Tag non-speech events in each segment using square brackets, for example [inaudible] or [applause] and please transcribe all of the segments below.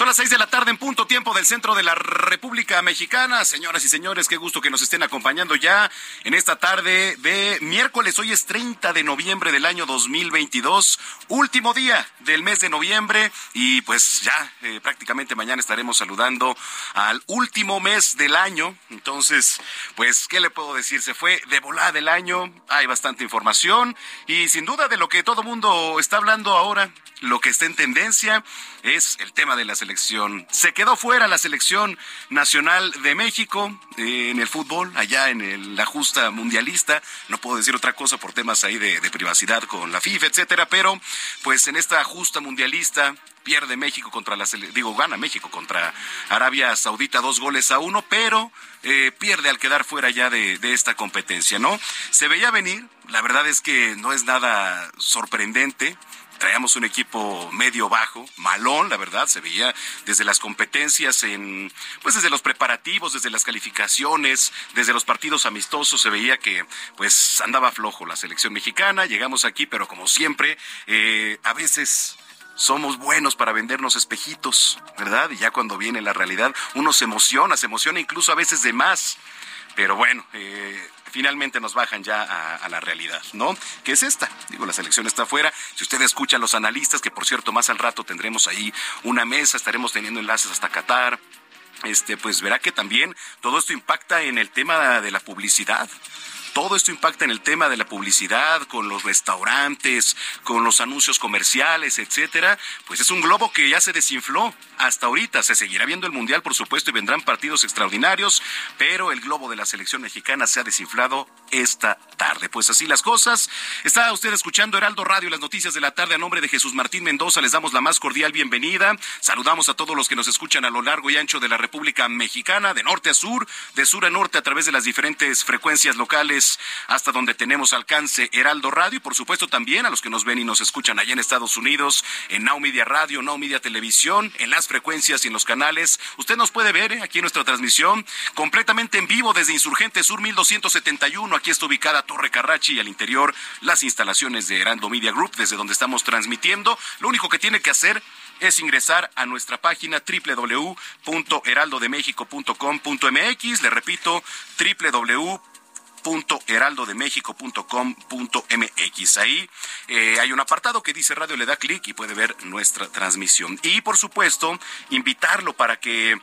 Son las seis de la tarde en punto tiempo del centro de la República Mexicana. Señoras y señores, qué gusto que nos estén acompañando ya en esta tarde de miércoles. Hoy es 30 de noviembre del año 2022, último día del mes de noviembre y pues ya eh, prácticamente mañana estaremos saludando al último mes del año. Entonces, pues, ¿qué le puedo decir? Se fue de volada el año, hay bastante información y sin duda de lo que todo mundo está hablando ahora, lo que está en tendencia es el tema de la selección. Se quedó fuera la selección nacional de México eh, en el fútbol, allá en el- la justa mundialista. No puedo decir otra cosa por temas ahí de, privacidad con la FIFA, etcétera, pero pues en esta justa mundialista pierde México contra la digo gana México contra Arabia Saudita dos goles a uno, pero eh, pierde al quedar fuera ya de esta competencia, ¿no? Se veía venir, la verdad es que no es nada sorprendente traíamos un equipo medio bajo, malón, la verdad, se veía desde las competencias en, pues desde los preparativos, desde las calificaciones, desde los partidos amistosos, se veía que pues andaba flojo la selección mexicana, llegamos aquí, pero como siempre, eh, a veces somos buenos para vendernos espejitos, ¿verdad? Y ya cuando viene la realidad, uno se emociona, se emociona incluso a veces de más. Pero bueno, eh, finalmente nos bajan ya a, a la realidad, ¿no? Que es esta. Digo, la selección está afuera. Si usted escucha a los analistas, que por cierto, más al rato tendremos ahí una mesa, estaremos teniendo enlaces hasta Qatar. Este, pues verá que también todo esto impacta en el tema de la publicidad. Todo esto impacta en el tema de la publicidad, con los restaurantes, con los anuncios comerciales, etcétera. Pues es un globo que ya se desinfló hasta ahorita. Se seguirá viendo el Mundial, por supuesto, y vendrán partidos extraordinarios, pero el globo de la selección mexicana se ha desinflado esta tarde. Pues así las cosas. Está usted escuchando Heraldo Radio, las noticias de la tarde a nombre de Jesús Martín Mendoza. Les damos la más cordial bienvenida. Saludamos a todos los que nos escuchan a lo largo y ancho de la República Mexicana, de norte a sur, de sur a norte, a través de las diferentes frecuencias locales hasta donde tenemos alcance Heraldo Radio y por supuesto también a los que nos ven y nos escuchan allá en Estados Unidos, en Now Media Radio, Now Media Televisión, en las frecuencias y en los canales. Usted nos puede ver eh, aquí en nuestra transmisión completamente en vivo desde Insurgente Sur 1271. Aquí está ubicada Torre Carrachi y al interior las instalaciones de Heraldo Media Group desde donde estamos transmitiendo. Lo único que tiene que hacer es ingresar a nuestra página www.heraldodemexico.com.mx. Le repito, www heraldodemexico.com.mx. Ahí eh, hay un apartado que dice radio, le da clic y puede ver nuestra transmisión. Y por supuesto, invitarlo para que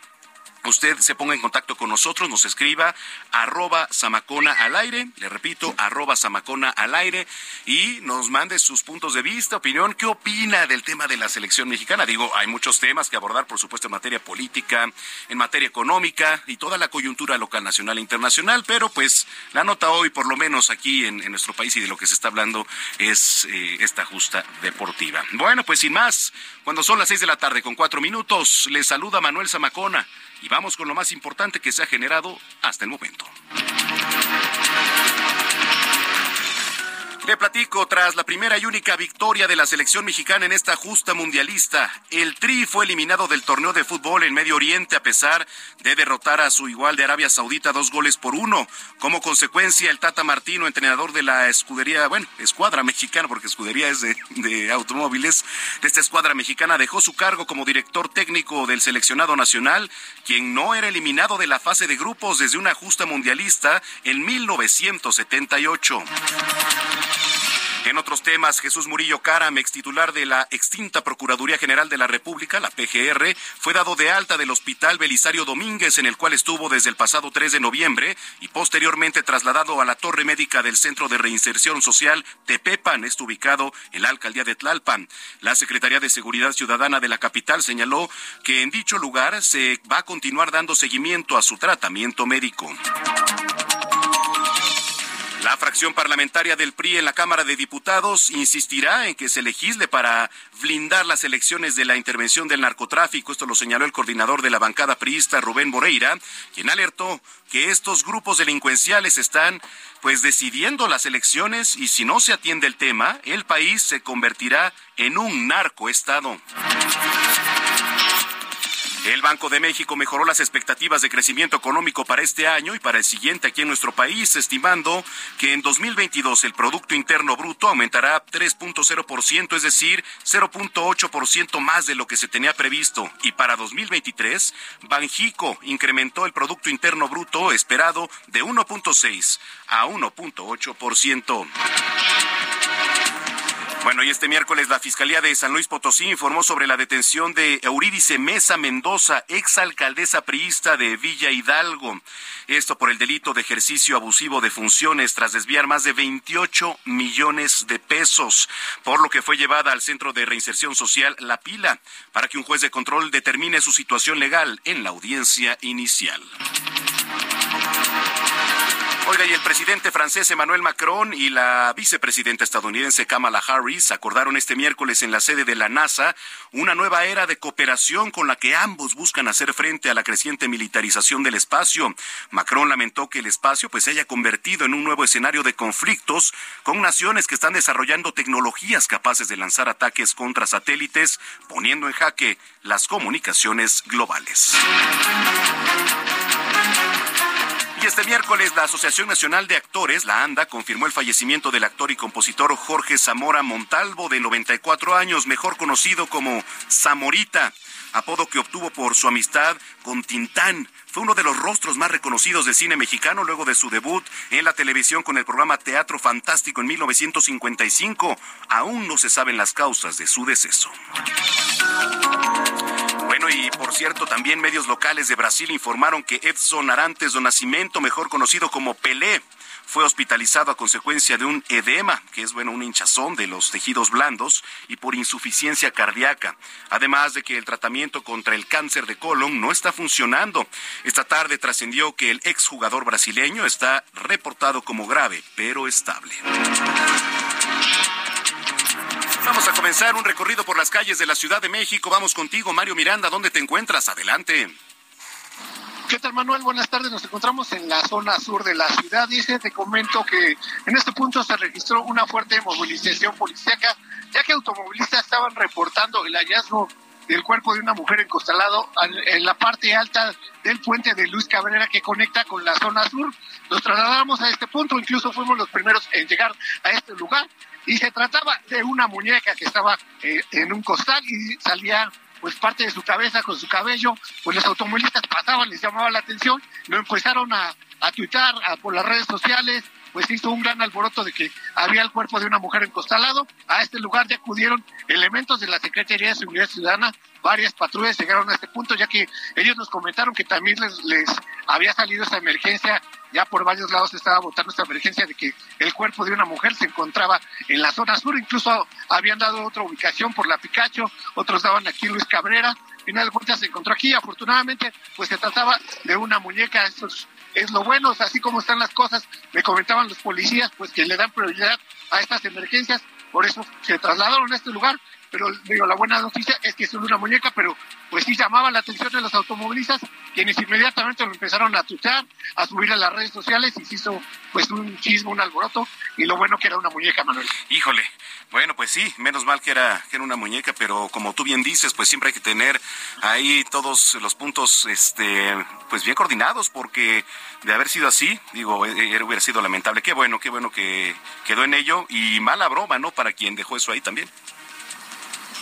usted se ponga en contacto con nosotros, nos escriba arroba samacona al aire, le repito, arroba samacona al aire y nos mande sus puntos de vista, opinión, qué opina del tema de la selección mexicana. Digo, hay muchos temas que abordar, por supuesto, en materia política, en materia económica y toda la coyuntura local, nacional e internacional, pero pues la nota hoy, por lo menos aquí en, nuestro país y de lo que se está hablando, es eh, esta justa deportiva. Bueno, pues sin más, cuando son las seis de la tarde con cuatro minutos, les saluda Manuel Zamacona y vamos con lo más importante que se ha generado hasta el momento. Le platico, tras la primera y única victoria de la selección mexicana en esta justa mundialista, el Tri fue eliminado del torneo de fútbol en Medio Oriente a pesar de derrotar a su igual de Arabia Saudita dos goles por uno. Como consecuencia, el Tata Martino, entrenador de la escudería, bueno, escuadra mexicana, porque escudería es de, automóviles, de esta escuadra mexicana, dejó su cargo como director técnico del seleccionado nacional, quien no era eliminado de la fase de grupos desde una justa mundialista en 1978. En otros temas, Jesús Murillo Caram, ex titular de la extinta Procuraduría General de la República, la PGR, fue dado de alta del Hospital Belisario Domínguez, en el cual estuvo desde el pasado 3 de noviembre y posteriormente trasladado a la torre médica del Centro de Reinserción Social Tepepan, esto ubicado en la alcaldía de Tlalpan. La Secretaría de Seguridad Ciudadana de la capital señaló que en dicho lugar se va a continuar dando seguimiento a su tratamiento médico. La fracción parlamentaria del PRI en la Cámara de Diputados insistirá en que se legisle para blindar las elecciones de la intervención del narcotráfico. Esto lo señaló el coordinador de la bancada priista, Rubén Moreira, quien alertó que estos grupos delincuenciales están pues decidiendo las elecciones y si no se atiende el tema, el país se convertirá en un narcoestado. El Banco de México mejoró las expectativas de crecimiento económico para este año y para el siguiente aquí en nuestro país, estimando que en 2022 el Producto Interno Bruto aumentará 3.0%, es decir, 0.8% más de lo que se tenía previsto. Y para 2023, Banjico incrementó el Producto Interno Bruto esperado de 1.6 a 1.8%. Bueno, y este miércoles la Fiscalía de San Luis Potosí informó sobre la detención de Eurídice Mesa Mendoza, exalcaldesa priista de Villa Hidalgo. Esto por el delito de ejercicio abusivo de funciones tras desviar más de 28 millones de pesos, por lo que fue llevada al Centro de Reinserción Social La Pila para que un juez de control determine su situación legal en la audiencia inicial. Oiga, y el presidente francés Emmanuel Macron y la vicepresidenta estadounidense Kamala Harris acordaron este miércoles en la sede de la NASA una nueva era de cooperación con la que ambos buscan hacer frente a la creciente militarización del espacio. Macron lamentó que el espacio pues se haya convertido en un nuevo escenario de conflictos con naciones que están desarrollando tecnologías capaces de lanzar ataques contra satélites, poniendo en jaque las comunicaciones globales. Y este miércoles la Asociación Nacional de Actores, la ANDA, confirmó el fallecimiento del actor y compositor Jorge Zamora Montalvo, de 94 años, mejor conocido como Zamorita, apodo que obtuvo por su amistad con Tintán. Fue uno de los rostros más reconocidos del cine mexicano luego de su debut en la televisión con el programa Teatro Fantástico en 1955. Aún no se saben las causas de su deceso. Y por cierto, también medios locales de Brasil informaron que Edson Arantes do Nascimento, mejor conocido como Pelé, fue hospitalizado a consecuencia de un edema, que es bueno un hinchazón de los tejidos blandos y por insuficiencia cardíaca. Además de que el tratamiento contra el cáncer de colon no está funcionando. Esta tarde trascendió que el exjugador brasileño está reportado como grave, pero estable. Vamos a comenzar un recorrido por las calles de la Ciudad de México. Vamos contigo, Mario Miranda. ¿Dónde te encuentras? Adelante. ¿Qué tal, Manuel? Buenas tardes. Nos encontramos en la zona sur de la ciudad. Dice, te comento que en este punto se registró una fuerte movilización policíaca, ya que automovilistas estaban reportando el hallazgo del cuerpo de una mujer encostalado en la parte alta del puente de Luis Cabrera que conecta con la zona sur. Nos trasladamos a este punto, incluso fuimos los primeros en llegar a este lugar y se trataba de una muñeca que estaba eh, en un costal y salía pues parte de su cabeza con su cabello, pues los automovilistas pasaban, les llamaba la atención, lo empezaron a, a tuitar por las redes sociales, pues hizo un gran alboroto de que había el cuerpo de una mujer encostalado. A este lugar ya acudieron elementos de la Secretaría de Seguridad Ciudadana, varias patrullas llegaron a este punto, ya que ellos nos comentaron que también les, les había salido esta emergencia. Ya por varios lados estaba votando esta emergencia de que el cuerpo de una mujer se encontraba en la zona sur, incluso habían dado otra ubicación por la Picacho, otros daban aquí Luis Cabrera, final de cuentas se encontró aquí, afortunadamente pues se trataba de una muñeca, eso es, es lo bueno, así como están las cosas, me comentaban los policías pues que le dan prioridad a estas emergencias, por eso se trasladaron a este lugar pero digo, la buena noticia es que es una muñeca, pero pues sí llamaba la atención de los automovilistas, quienes inmediatamente lo empezaron a tutear, a subir a las redes sociales y se hizo pues un chismo, un alboroto, y lo bueno que era una muñeca, Manuel. Híjole, bueno, pues sí, menos mal que era, que era una muñeca, pero como tú bien dices, pues siempre hay que tener ahí todos los puntos, este, pues bien coordinados, porque de haber sido así, digo, eh, eh, hubiera sido lamentable. Qué bueno, qué bueno que quedó en ello, y mala broma, ¿no? Para quien dejó eso ahí también.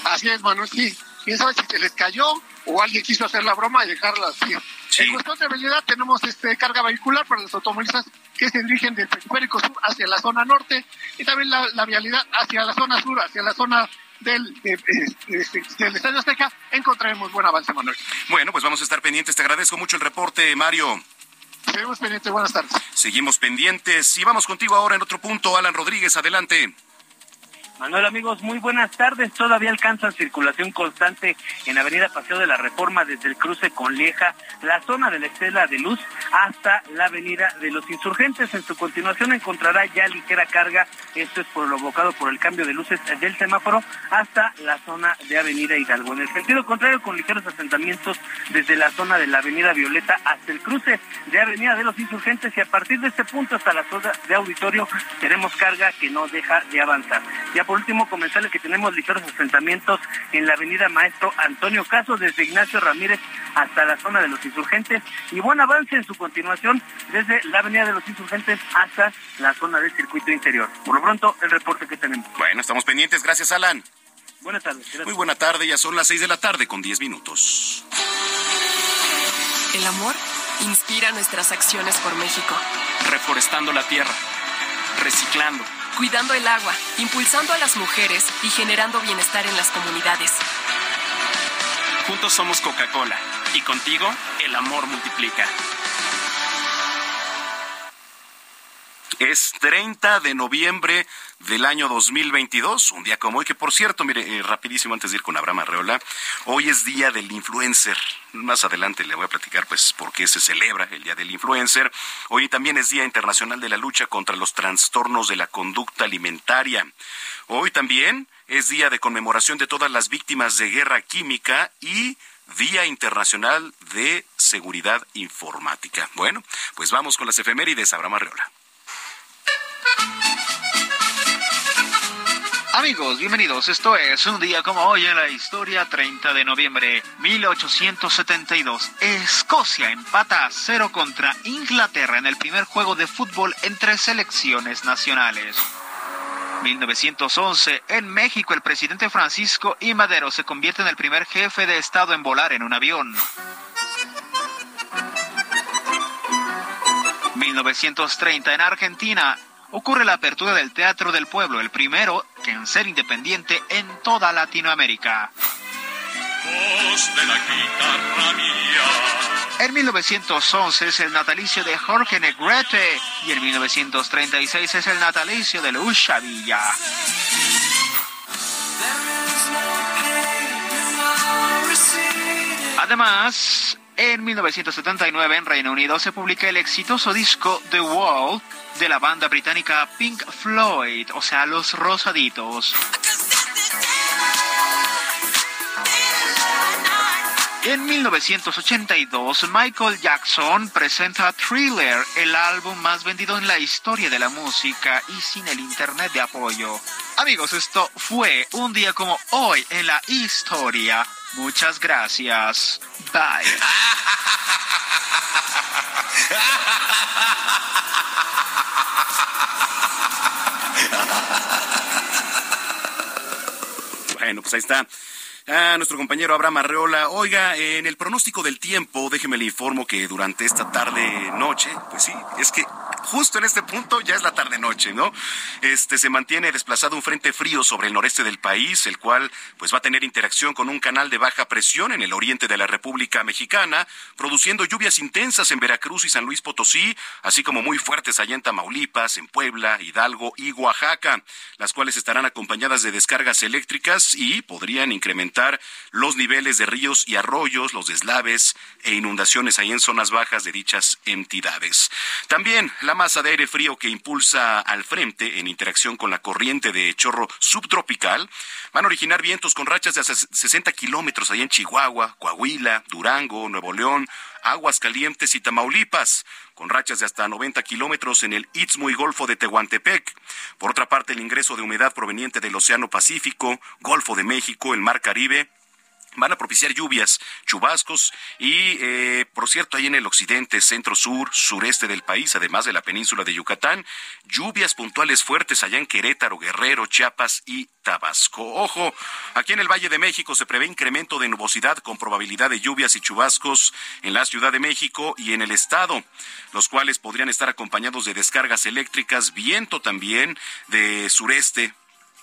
Así es, Manuel, sí. ¿Quién sabe si se les cayó o alguien quiso hacer la broma y dejarla así? En cuestión de habilidad tenemos este carga vehicular para los automovilistas que se dirigen del periférico sur hacia la zona norte y también la, vialidad hacia la zona sur, hacia la zona del, del Estadio Azteca, encontraremos buen avance, Manuel. Bueno, pues vamos a estar pendientes. Te agradezco mucho el reporte, Mario. Seguimos pendientes, buenas tardes. Seguimos pendientes y vamos contigo ahora en otro punto. Alan Rodríguez, adelante. Manuel, amigos, muy buenas tardes. Todavía alcanza circulación constante en Avenida Paseo de la Reforma desde el cruce con Lieja, la zona de la Estela de Luz, hasta la Avenida de los Insurgentes. En su continuación encontrará ya ligera carga. Esto es provocado por el cambio de luces del semáforo hasta la zona de Avenida Hidalgo. En el sentido contrario, con ligeros asentamientos desde la zona de la Avenida Violeta hasta el cruce de Avenida de los Insurgentes y a partir de este punto hasta la zona de Auditorio tenemos carga que no deja de avanzar por último, comentarles que tenemos ligeros asentamientos en la avenida Maestro Antonio Caso, desde Ignacio Ramírez hasta la zona de los insurgentes, y buen avance en su continuación desde la avenida de los insurgentes hasta la zona del circuito interior. Por lo pronto, el reporte que tenemos. Bueno, estamos pendientes. Gracias, Alan. Buenas tardes. Muy buena tarde, ya son las seis de la tarde con diez minutos. El amor inspira nuestras acciones por México. Reforestando la tierra, reciclando cuidando el agua, impulsando a las mujeres y generando bienestar en las comunidades. Juntos somos Coca-Cola y contigo el amor multiplica. Es 30 de noviembre del año 2022, un día como hoy, que por cierto, mire, eh, rapidísimo antes de ir con Abraham Arreola, hoy es día del influencer. Más adelante le voy a platicar pues por qué se celebra el día del influencer. Hoy también es Día Internacional de la Lucha contra los Trastornos de la Conducta Alimentaria. Hoy también es día de conmemoración de todas las víctimas de guerra química y Día Internacional de Seguridad Informática. Bueno, pues vamos con las efemérides, Abraham Arreola. Amigos, bienvenidos. Esto es un día como hoy en la historia, 30 de noviembre 1872. Escocia empata a cero contra Inglaterra en el primer juego de fútbol entre selecciones nacionales. 1911, en México el presidente Francisco I. Madero se convierte en el primer jefe de Estado en volar en un avión. 1930, en Argentina, ocurre la apertura del Teatro del Pueblo, el primero que en ser independiente en toda Latinoamérica. En 1911 es el natalicio de Jorge Negrete y en 1936 es el natalicio de Lucha Villa. Además, en 1979 en Reino Unido se publica el exitoso disco The Wall de la banda británica Pink Floyd, o sea, Los Rosaditos. En 1982, Michael Jackson presenta Thriller, el álbum más vendido en la historia de la música y sin el internet de apoyo. Amigos, esto fue un día como hoy en la historia. Muchas gracias. Bye. Bueno, pues ahí está. Ah, nuestro compañero Abraham Arreola. Oiga, en el pronóstico del tiempo, déjeme le informo que durante esta tarde noche, pues sí, es que justo en este punto ya es la tarde-noche, ¿no? Este se mantiene desplazado un frente frío sobre el noreste del país, el cual pues va a tener interacción con un canal de baja presión en el oriente de la República Mexicana, produciendo lluvias intensas en Veracruz y San Luis Potosí, así como muy fuertes allá en Tamaulipas, en Puebla, Hidalgo y Oaxaca, las cuales estarán acompañadas de descargas eléctricas y podrían incrementar los niveles de ríos y arroyos, los deslaves e inundaciones ahí en zonas bajas de dichas entidades. También la masa de aire frío que impulsa al frente en interacción con la corriente de chorro subtropical van a originar vientos con rachas de hasta 60 kilómetros allá en Chihuahua, Coahuila, Durango, Nuevo León, Aguas Calientes y Tamaulipas, con rachas de hasta 90 kilómetros en el Istmo y Golfo de Tehuantepec. Por otra parte, el ingreso de humedad proveniente del Océano Pacífico, Golfo de México, el Mar Caribe, van a propiciar lluvias, chubascos y, eh, por cierto, ahí en el occidente, centro, sur, sureste del país, además de la península de Yucatán, lluvias puntuales fuertes allá en Querétaro, Guerrero, Chiapas y Tabasco. Ojo, aquí en el Valle de México se prevé incremento de nubosidad con probabilidad de lluvias y chubascos en la Ciudad de México y en el estado, los cuales podrían estar acompañados de descargas eléctricas, viento también de sureste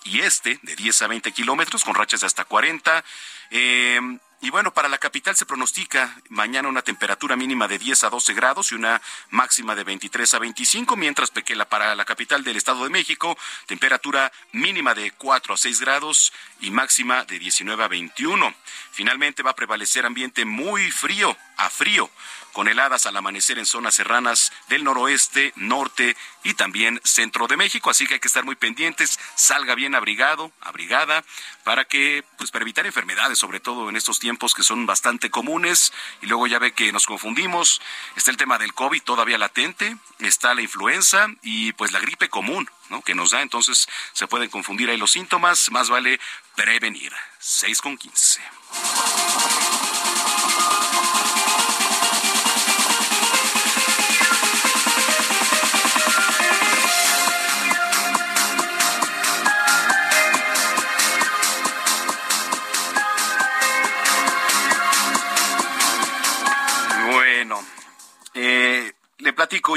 y este de 10 a 20 kilómetros con rachas de hasta 40 eh, y bueno, para la capital se pronostica mañana una temperatura mínima de 10 a 12 grados y una máxima de 23 a 25, mientras que para la capital del Estado de México, temperatura mínima de 4 a 6 grados y máxima de 19 a 21. Finalmente va a prevalecer ambiente muy frío a frío con heladas al amanecer en zonas serranas del noroeste, norte y también centro de México. Así que hay que estar muy pendientes, salga bien abrigado, abrigada, para que, pues para evitar enfermedades, sobre todo en estos tiempos que son bastante comunes. Y luego ya ve que nos confundimos. Está el tema del COVID todavía latente, está la influenza y pues la gripe común, ¿no? Que nos da. Entonces se pueden confundir ahí los síntomas. Más vale prevenir. 6 con 15.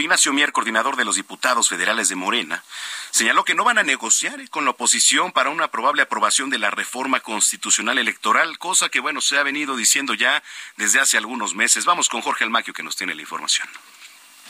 Ignacio Mier, coordinador de los diputados federales de Morena, señaló que no van a negociar con la oposición para una probable aprobación de la reforma constitucional electoral, cosa que, bueno, se ha venido diciendo ya desde hace algunos meses. Vamos con Jorge Almaquio, que nos tiene la información.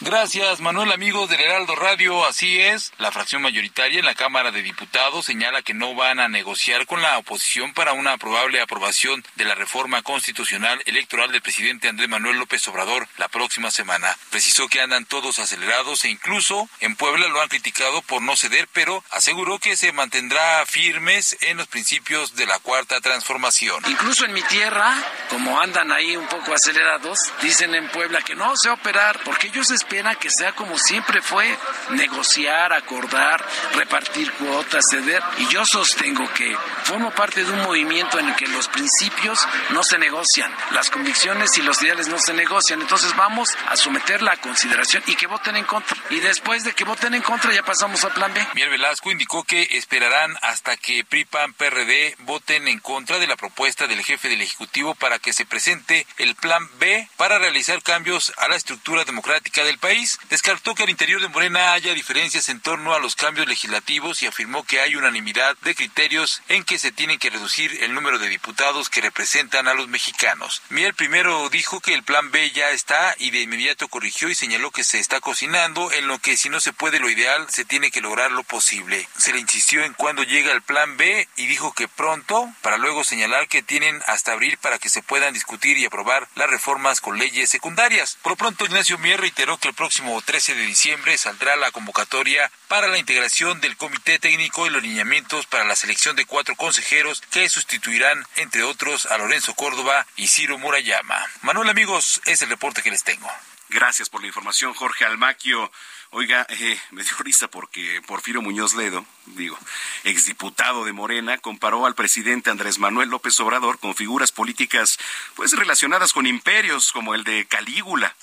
Gracias, Manuel, amigos del Heraldo Radio. Así es, la fracción mayoritaria en la Cámara de Diputados señala que no van a negociar con la oposición para una probable aprobación de la reforma constitucional electoral del presidente Andrés Manuel López Obrador la próxima semana. Precisó que andan todos acelerados e incluso en Puebla lo han criticado por no ceder, pero aseguró que se mantendrá firmes en los principios de la cuarta transformación. Incluso en mi tierra, como andan ahí un poco acelerados, dicen en Puebla que no se va a operar porque ellos pena que sea como siempre fue, negociar, acordar, repartir cuotas, ceder. Y yo sostengo que formo parte de un movimiento en el que los principios no se negocian, las convicciones y los ideales no se negocian. Entonces vamos a someterla a consideración y que voten en contra. Y después de que voten en contra ya pasamos al plan B. Mier Velasco indicó que esperarán hasta que PRI, PAN, PRD voten en contra de la propuesta del jefe del Ejecutivo para que se presente el plan B para realizar cambios a la estructura democrática del país. Descartó que al interior de Morena haya diferencias en torno a los cambios legislativos y afirmó que hay unanimidad de criterios en que se tienen que reducir el número de diputados que representan a los mexicanos. Miel primero dijo que el plan B ya está y de inmediato corrigió y señaló que se está cocinando, en lo que si no se puede lo ideal, se tiene que lograr lo posible. Se le insistió en cuándo llega el plan B y dijo que pronto, para luego señalar que tienen hasta abril para que se puedan discutir y aprobar las reformas con leyes secundarias. Por lo pronto, Ignacio Mier reiteró que el próximo 13 de diciembre saldrá la convocatoria para la integración del Comité Técnico y los lineamientos para la selección de cuatro consejeros que sustituirán, entre otros, a Lorenzo Córdoba y Ciro Murayama. Manuel, amigos, es el reporte que les tengo. Gracias por la información, Jorge Almaquio. Oiga, eh, me dio risa porque Porfirio Muñoz Ledo, digo, exdiputado de Morena, comparó al presidente Andrés Manuel López Obrador con figuras políticas pues relacionadas con imperios como el de Calígula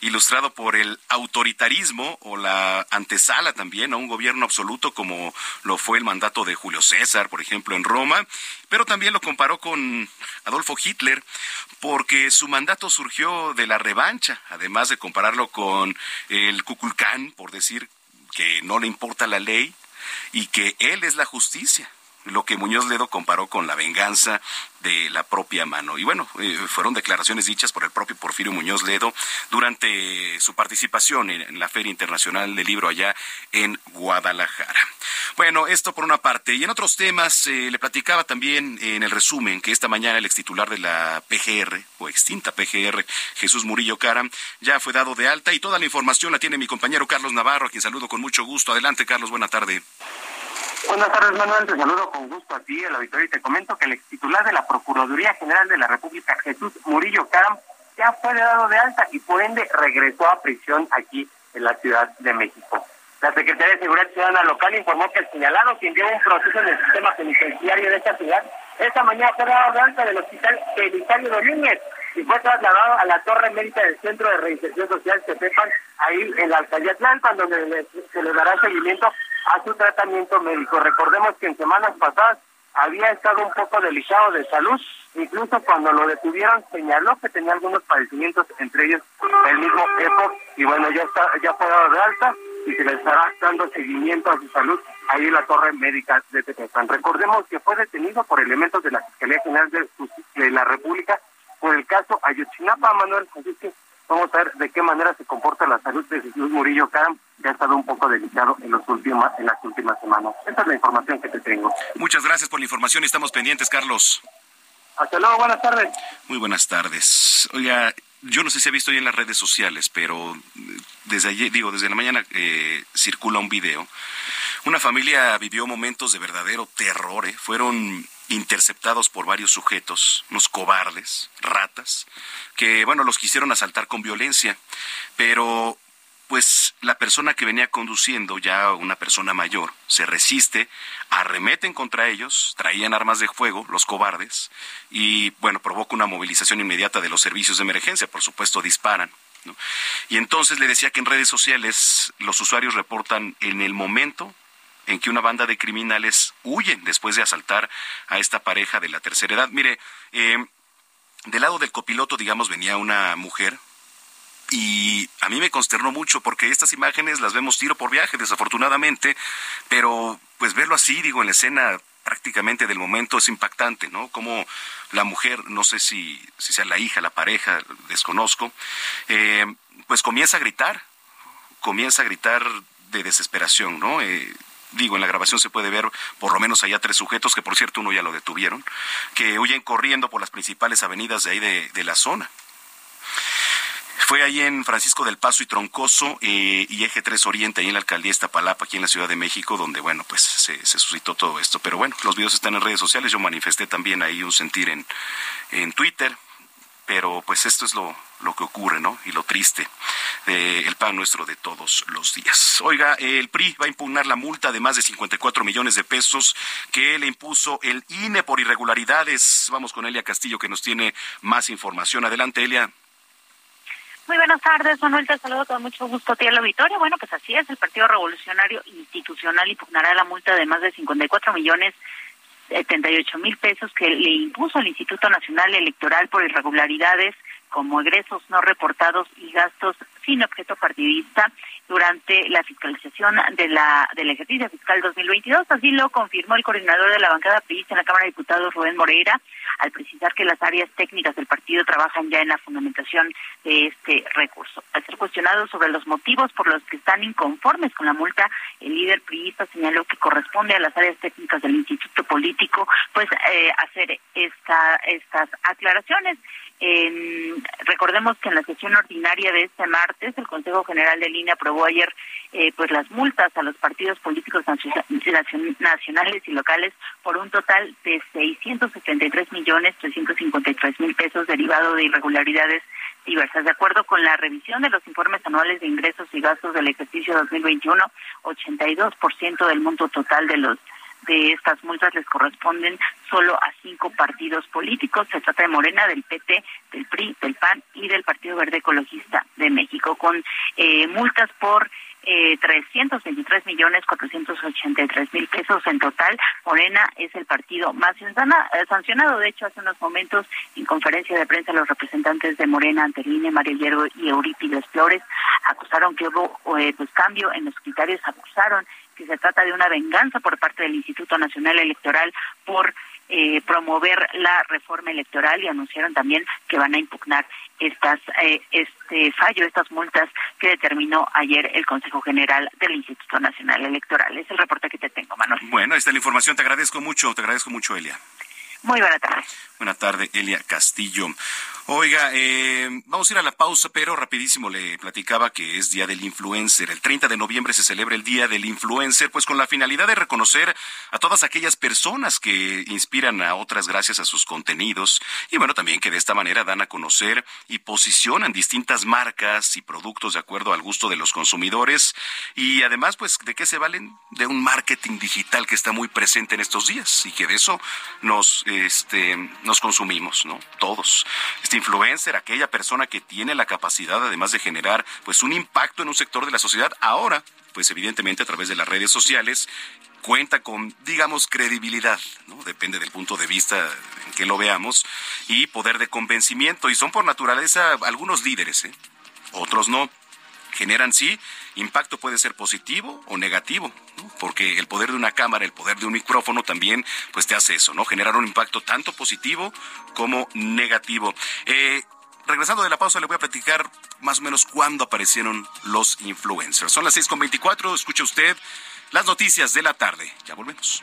ilustrado por el autoritarismo o la antesala también a un gobierno absoluto como lo fue el mandato de Julio César, por ejemplo, en Roma, pero también lo comparó con Adolfo Hitler porque su mandato surgió de la revancha, además de compararlo con el Kukulcán, por decir que no le importa la ley y que él es la justicia lo que Muñoz Ledo comparó con la venganza de la propia mano. Y bueno, eh, fueron declaraciones dichas por el propio Porfirio Muñoz Ledo durante su participación en, la Feria Internacional del Libro allá en Guadalajara. Bueno, esto por una parte. Y en otros temas, eh, le platicaba también en el resumen que esta mañana el extitular de la PGR, o extinta PGR, Jesús Murillo Cara, ya fue dado de alta y toda la información la tiene mi compañero Carlos Navarro, a quien saludo con mucho gusto. Adelante, Carlos, buena tarde. Buenas tardes, Manuel. Te saludo con gusto a ti, el auditorio, y te comento que el ex titular de la Procuraduría General de la República, Jesús Murillo Caram, ya fue dado de alta y por ende regresó a prisión aquí en la Ciudad de México. La Secretaría de Seguridad Ciudadana local informó que el señalado, quien lleva un proceso en el sistema penitenciario de esta ciudad, esta mañana fue dado de alta del hospital Belisario Domínguez y fue trasladado a la torre médica del Centro de Reinserción Social que sepan ahí en la alcaldía Atlanta, donde se le dará seguimiento a su tratamiento médico. Recordemos que en semanas pasadas había estado un poco delicado de salud, incluso cuando lo detuvieron señaló que tenía algunos padecimientos, entre ellos el mismo EPO, y bueno, ya está, ya fue dado de alta y se le estará dando seguimiento a su salud ahí en la torre médica de Tepetán. Recordemos que fue detenido por elementos de la Fiscalía General de, la República por el caso Ayotzinapa, Manuel, así vamos a ver de qué manera se comporta la salud de Jesús Murillo Caram, que ha estado un poco delicado en, los últimos, en las últimas semanas. Esa es la información que te tengo. Muchas gracias por la información y estamos pendientes, Carlos. Hasta luego, buenas tardes. Muy buenas tardes. Oiga, yo no sé si ha visto hoy en las redes sociales, pero desde ayer, digo, desde la mañana eh, circula un video. Una familia vivió momentos de verdadero terror. ¿eh? Fueron interceptados por varios sujetos, unos cobardes, ratas, que, bueno, los quisieron asaltar con violencia, pero pues la persona que venía conduciendo, ya una persona mayor, se resiste, arremeten contra ellos, traían armas de fuego, los cobardes, y bueno, provoca una movilización inmediata de los servicios de emergencia, por supuesto disparan. Y entonces le decía que en redes sociales los usuarios reportan en el momento en que una banda de criminales huyen después de asaltar a esta pareja de la tercera edad. Mire, eh, del lado del copiloto, digamos, venía una mujer, y a mí me consternó mucho porque estas imágenes las vemos tiro por viaje, desafortunadamente, pero pues verlo así, digo, en la escena prácticamente del momento es impactante, ¿no? Como la mujer, no sé si, sea la hija, la pareja, desconozco, eh, pues comienza a gritar, comienza a gritar de desesperación, ¿no? Eh, digo, en la grabación se puede ver por lo menos allá tres sujetos, que por cierto uno ya lo detuvieron, que huyen corriendo por las principales avenidas de ahí de la zona. Fue ahí en Francisco del Paso y Troncoso eh, y Eje 3 Oriente, ahí en la alcaldía Iztapalapa, aquí en la Ciudad de México, donde, bueno, pues se, suscitó todo esto. Pero bueno, los videos están en redes sociales, yo manifesté también ahí un sentir en, en Twitter, pero pues esto es lo, lo que ocurre, ¿no? Y lo triste del pan nuestro de todos los días. Oiga, el PRI va a impugnar la multa de más de 54 millones de pesos que le impuso el INE por irregularidades. Vamos con Elia Castillo que nos tiene más información. Adelante, Elia. Muy buenas tardes, Manuel. Te saludo con mucho gusto a ti al auditorio. Bueno, pues así es, el Partido Revolucionario Institucional impugnará la multa de más de 54 millones 78 mil pesos que le impuso el Instituto Nacional Electoral por irregularidades como egresos no reportados y gastos sin objeto partidista durante la fiscalización de la del ejercicio fiscal 2022. Así lo confirmó el coordinador de la bancada priista en la Cámara de Diputados, Rubén Moreira, al precisar que las áreas técnicas del partido trabajan ya en la fundamentación de este recurso. Al ser cuestionado sobre los motivos por los que están inconformes con la multa, el líder priista señaló que corresponde a las áreas técnicas del Instituto Político pues eh, hacer esta, estas aclaraciones. Recordemos que en la sesión ordinaria de este martes el Consejo General de Línea aprobó ayer eh, pues las multas a los partidos políticos nacionales y locales por un total de 673 millones 353 mil pesos derivado de irregularidades diversas. De acuerdo con la revisión de los informes anuales de ingresos y gastos del ejercicio 2021, 82% del monto total de los de estas multas les corresponden solo a cinco partidos políticos. Se trata de Morena, del PT, del PRI, del PAN y del Partido Verde Ecologista de México, con eh, multas por eh, 323 millones 483 mil pesos en total. Morena es el partido más eh, sancionado. De hecho, hace unos momentos, en conferencia de prensa, los representantes de Morena, Anteline, María Hierro y Eurípides Flores, acusaron que hubo eh, pues cambio en los criterios, acusaron que se trata de una venganza por parte del Instituto Nacional Electoral por eh, promover la reforma electoral y anunciaron también que van a impugnar estas eh, este fallo, estas multas que determinó ayer el Consejo General del Instituto Nacional Electoral. Es el reporte que te tengo, Manuel. Bueno, esta es la información. Te agradezco mucho, te agradezco mucho, Elia. Muy buena tarde. Buena tarde, Elia Castillo. Oiga, eh, vamos a ir a la pausa, pero rapidísimo le platicaba que es Día del Influencer. El 30 de noviembre se celebra el Día del Influencer, pues con la finalidad de reconocer a todas aquellas personas que inspiran a otras gracias a sus contenidos y bueno, también que de esta manera dan a conocer y posicionan distintas marcas y productos de acuerdo al gusto de los consumidores y además, pues, ¿de qué se valen? De un marketing digital que está muy presente en estos días y que de eso nos, este, nos consumimos, ¿no? Todos. Este influencer, aquella persona que tiene la capacidad además de generar pues un impacto en un sector de la sociedad, ahora pues evidentemente a través de las redes sociales cuenta con, digamos, credibilidad, ¿no? Depende del punto de vista en que lo veamos, y poder de convencimiento, y son por naturaleza algunos líderes, ¿eh? otros no. Generan, sí, impacto puede ser positivo o negativo, porque el poder de una cámara, el poder de un micrófono también, pues te hace eso, ¿no? Generar un impacto tanto positivo como negativo. Eh, regresando de la pausa, le voy a platicar más o menos cuándo aparecieron los influencers. Son las 6.24, escucha usted las noticias de la tarde. Ya volvemos.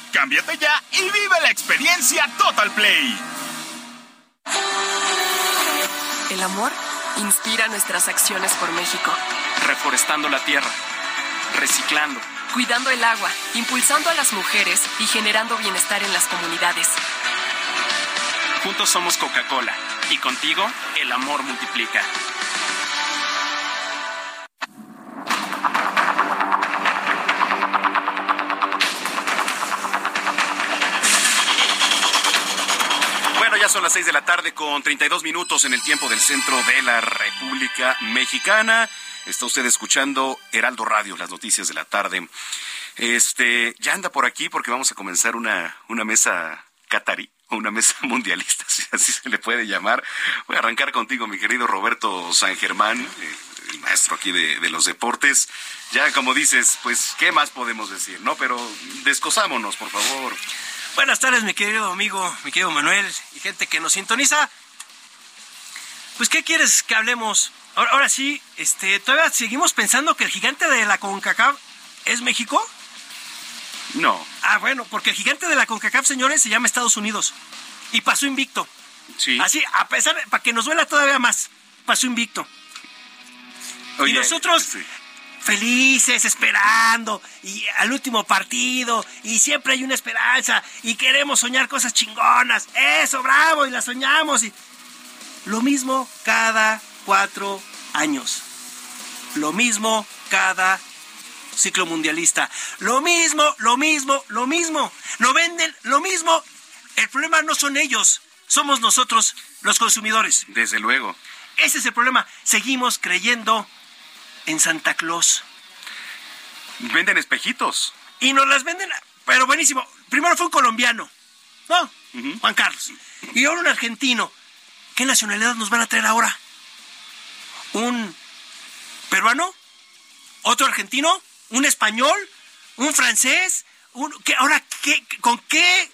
Cámbiate ya y vive la experiencia Total Play. El amor inspira nuestras acciones por México. Reforestando la tierra, reciclando, cuidando el agua, impulsando a las mujeres y generando bienestar en las comunidades. Juntos somos Coca-Cola y contigo el amor multiplica. Son las 6 de la tarde con 32 minutos en el tiempo del centro de la República Mexicana. Está usted escuchando Heraldo Radio, las noticias de la tarde. Este, ya anda por aquí porque vamos a comenzar una, una mesa catarí o una mesa [laughs] mundialista, si así se le puede llamar. Voy a arrancar contigo, mi querido Roberto San Germán, el maestro aquí de, de, los deportes. Ya como dices, pues, ¿qué más podemos decir? No, pero descosámonos, por favor. Buenas tardes, mi querido amigo, mi querido Manuel y gente que nos sintoniza. Pues, ¿qué quieres que hablemos? Ahora, ahora sí, este, todavía seguimos pensando que el gigante de la CONCACAF es México. No. Ah, bueno, porque el gigante de la CONCACAF, señores, se llama Estados Unidos. Y pasó invicto. Sí. Así, a pesar, para que nos duela todavía más, pasó invicto. Oye, y nosotros, sí. Felices, esperando, y al último partido, y siempre hay una esperanza, y queremos soñar cosas chingonas. Eso, bravo, y la soñamos. Y... Lo mismo cada cuatro años. Lo mismo cada ciclo mundialista. Lo mismo, lo mismo, lo mismo. No venden lo mismo. El problema no son ellos, somos nosotros, los consumidores. Desde luego. Ese es el problema. Seguimos creyendo en Santa Claus. Venden espejitos. Y nos las venden, pero buenísimo. Primero fue un colombiano, ¿no? Uh -huh. Juan Carlos. Y ahora un argentino. ¿Qué nacionalidad nos van a traer ahora? ¿Un peruano? ¿Otro argentino? ¿Un español? ¿Un francés? Un, ¿qué, ahora, ¿qué, ¿con qué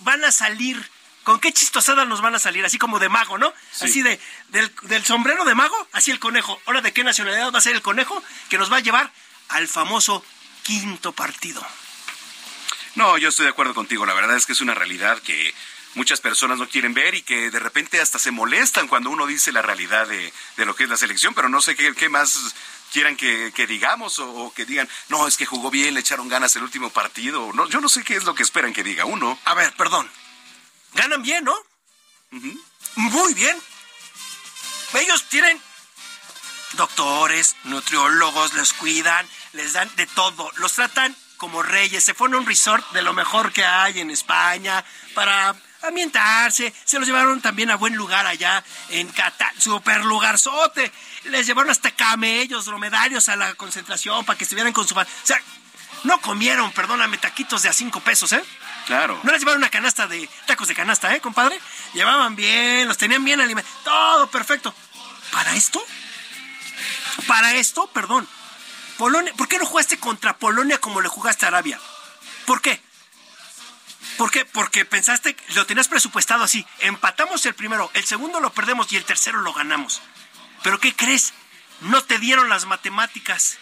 van a salir? ¿Con qué chistosadas nos van a salir? Así como de mago, ¿no? Sí. Así de del, del, sombrero de mago, así el conejo. Ahora, ¿de qué nacionalidad va a ser el conejo que nos va a llevar al famoso quinto partido. No, yo estoy de acuerdo contigo. La verdad es que es una realidad que muchas personas no quieren ver y que de repente hasta se molestan cuando uno dice la realidad de, lo que es la selección, pero no sé qué, qué más quieran que, digamos o, que digan, no, es que jugó bien, le echaron ganas el último partido. No, yo no sé qué es lo que esperan que diga uno. A ver, perdón. Ganan bien, ¿no? Muy bien. Ellos tienen doctores, nutriólogos, les cuidan, les dan de todo, los tratan como reyes, se fueron a un resort de lo mejor que hay en España para ambientarse, se los llevaron también a buen lugar allá en Qatar, super lugarzote, les llevaron hasta camellos, dromedarios a la concentración para que estuvieran con su... O sea, no comieron, perdóname, taquitos de a cinco pesos, ¿eh? Claro. No les llevaron una canasta de tacos de canasta, ¿eh, compadre? Llevaban bien, los tenían bien alimentados, todo perfecto. ¿Para esto? Para esto, perdón. Polonia, ¿por qué no jugaste contra Polonia como le jugaste a Arabia? ¿Por qué? ¿Por qué? Porque pensaste, lo tenías presupuestado así. Empatamos el primero, el segundo lo perdemos y el tercero lo ganamos. ¿Pero qué crees? No te dieron las matemáticas.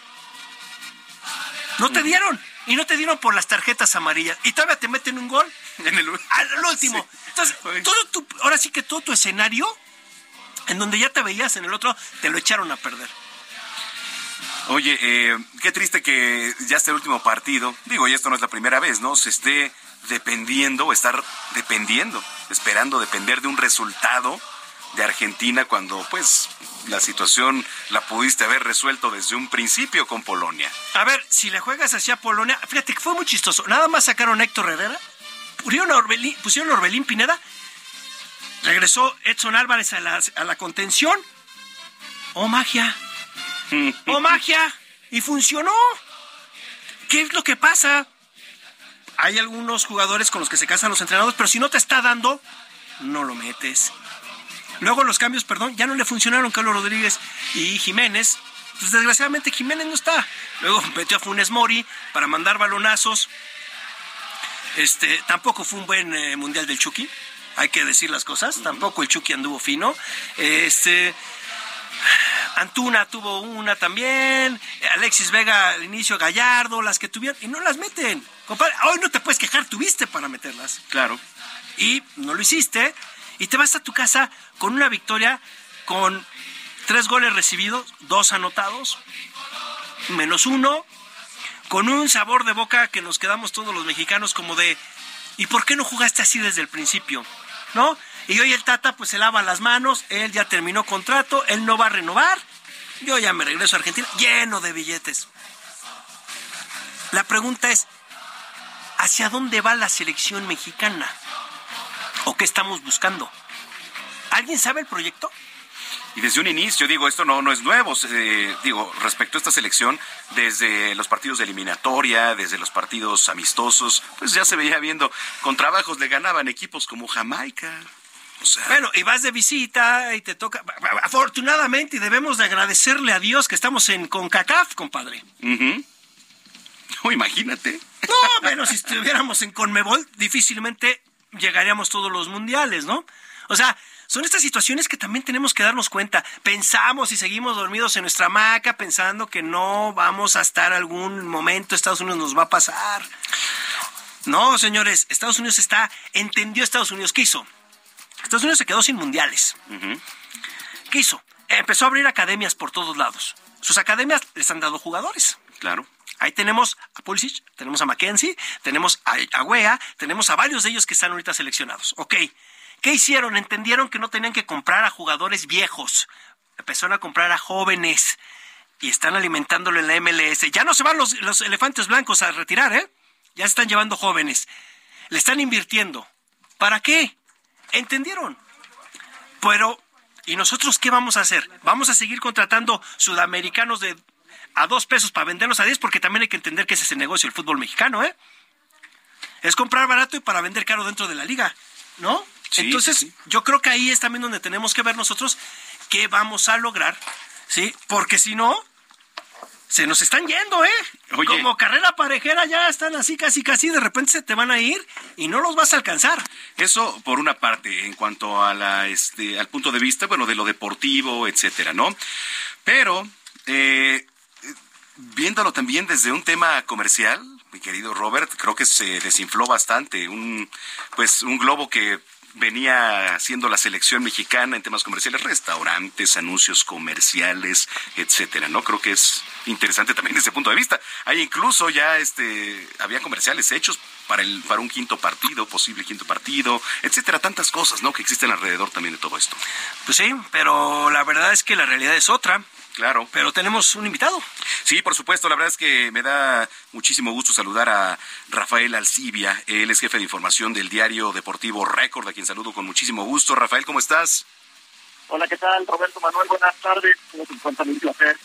No te dieron. Y no te dieron por las tarjetas amarillas. Y todavía te meten un gol. En el al [laughs] último. Entonces, todo tu, ahora sí que todo tu escenario, en donde ya te veías en el otro, te lo echaron a perder. Oye, eh, qué triste que ya esté el último partido. Digo, y esto no es la primera vez, ¿no? Se esté dependiendo, estar dependiendo, esperando depender de un resultado de Argentina cuando pues la situación la pudiste haber resuelto desde un principio con Polonia. A ver, si le juegas hacia Polonia, fíjate que fue muy chistoso. Nada más sacaron a Héctor Herrera, pusieron a Orbelín, pusieron a Orbelín Pineda, regresó Edson Álvarez a la, a la contención. ¡Oh, magia! [laughs] ¡Oh, magia! Y funcionó. ¿Qué es lo que pasa? Hay algunos jugadores con los que se casan los entrenadores, pero si no te está dando, no lo metes. Luego los cambios, perdón, ya no le funcionaron Carlos Rodríguez y Jiménez. Pues desgraciadamente Jiménez no está. Luego metió a Funes Mori para mandar balonazos. Este, tampoco fue un buen eh, mundial del Chucky, hay que decir las cosas. Tampoco el Chucky anduvo fino. Este, Antuna tuvo una también, Alexis Vega al inicio, Gallardo, las que tuvieron, y no las meten. Compadre, hoy no te puedes quejar, tuviste para meterlas. Claro. Y no lo hiciste, y te vas a tu casa con una victoria, con tres goles recibidos, dos anotados, menos uno, con un sabor de boca que nos quedamos todos los mexicanos como de, ¿y por qué no jugaste así desde el principio? ¿No? Y hoy el Tata pues se lava las manos, él ya terminó contrato, él no va a renovar, yo ya me regreso a Argentina lleno de billetes. La pregunta es, ¿hacia dónde va la selección mexicana? ¿O qué estamos buscando? ¿Alguien sabe el proyecto? Y desde un inicio, digo, esto no, no es nuevo, eh, digo, respecto a esta selección, desde los partidos de eliminatoria, desde los partidos amistosos, pues ya se veía viendo, con trabajos le ganaban equipos como Jamaica. bueno, y vas de visita y te toca. Afortunadamente, y debemos de agradecerle a Dios que estamos en CONCACAF, compadre. No, imagínate. No, bueno, si estuviéramos en CONMEBOL, difícilmente llegaríamos todos los mundiales, ¿no? O sea, son estas situaciones que también tenemos que darnos cuenta. Pensamos y seguimos dormidos en nuestra hamaca pensando que no vamos a estar algún momento, Estados Unidos nos va a pasar. No, señores, Estados Unidos está, entendió Estados Unidos, ¿qué hizo? Estados Unidos se quedó sin mundiales. ¿Qué hizo? Empezó a abrir academias por todos lados. Sus academias les han dado jugadores. Claro. Ahí tenemos a Pulisic, tenemos a Mackenzie, tenemos a Agüea, tenemos a varios de ellos que están ahorita seleccionados. Ok. ¿Qué hicieron? Entendieron que no tenían que comprar a jugadores viejos. Empezaron a comprar a jóvenes y están alimentándolo en la MLS. Ya no se van los, los elefantes blancos a retirar, ¿eh? Ya están llevando jóvenes. Le están invirtiendo. ¿Para qué? ¿Entendieron? Pero, ¿y nosotros qué vamos a hacer? ¿Vamos a seguir contratando sudamericanos de a dos pesos para venderlos a diez? Porque también hay que entender que ese es el negocio del fútbol mexicano, ¿eh? Es comprar barato y para vender caro dentro de la liga, ¿no? Entonces, yo creo que ahí es también donde tenemos que ver nosotros qué vamos a lograr, ¿sí? Porque si no, se nos están yendo, ¿eh? Como carrera parejera ya están así, casi, casi, de repente se te van a ir y no los vas a alcanzar. Eso por una parte, en cuanto a la, este, al punto de vista, bueno, de lo deportivo, etcétera, ¿no? Pero, eh, viéndolo también desde un tema comercial, mi querido Robert, creo que se desinfló bastante. Un, pues, un globo que venía siendo la selección mexicana en temas comerciales, restaurantes, anuncios comerciales, etcétera, ¿no? Creo que es interesante también [laughs] desde ese punto de vista. Hay incluso ya este había comerciales hechos para el para un quinto partido, posible quinto partido, etcétera, tantas cosas, ¿no? que existen alrededor también de todo esto. Pues sí, pero la verdad es que la realidad es otra. Claro. Pero tenemos un invitado. Sí, por supuesto. La verdad es que me da muchísimo gusto saludar a Rafael Alcibia. Él es jefe de información del diario deportivo Récord, a quien saludo con muchísimo gusto. Rafael, ¿cómo estás? Hola, ¿qué tal? Roberto Manuel, buenas tardes. ¿Cómo te encuentras? Un placer.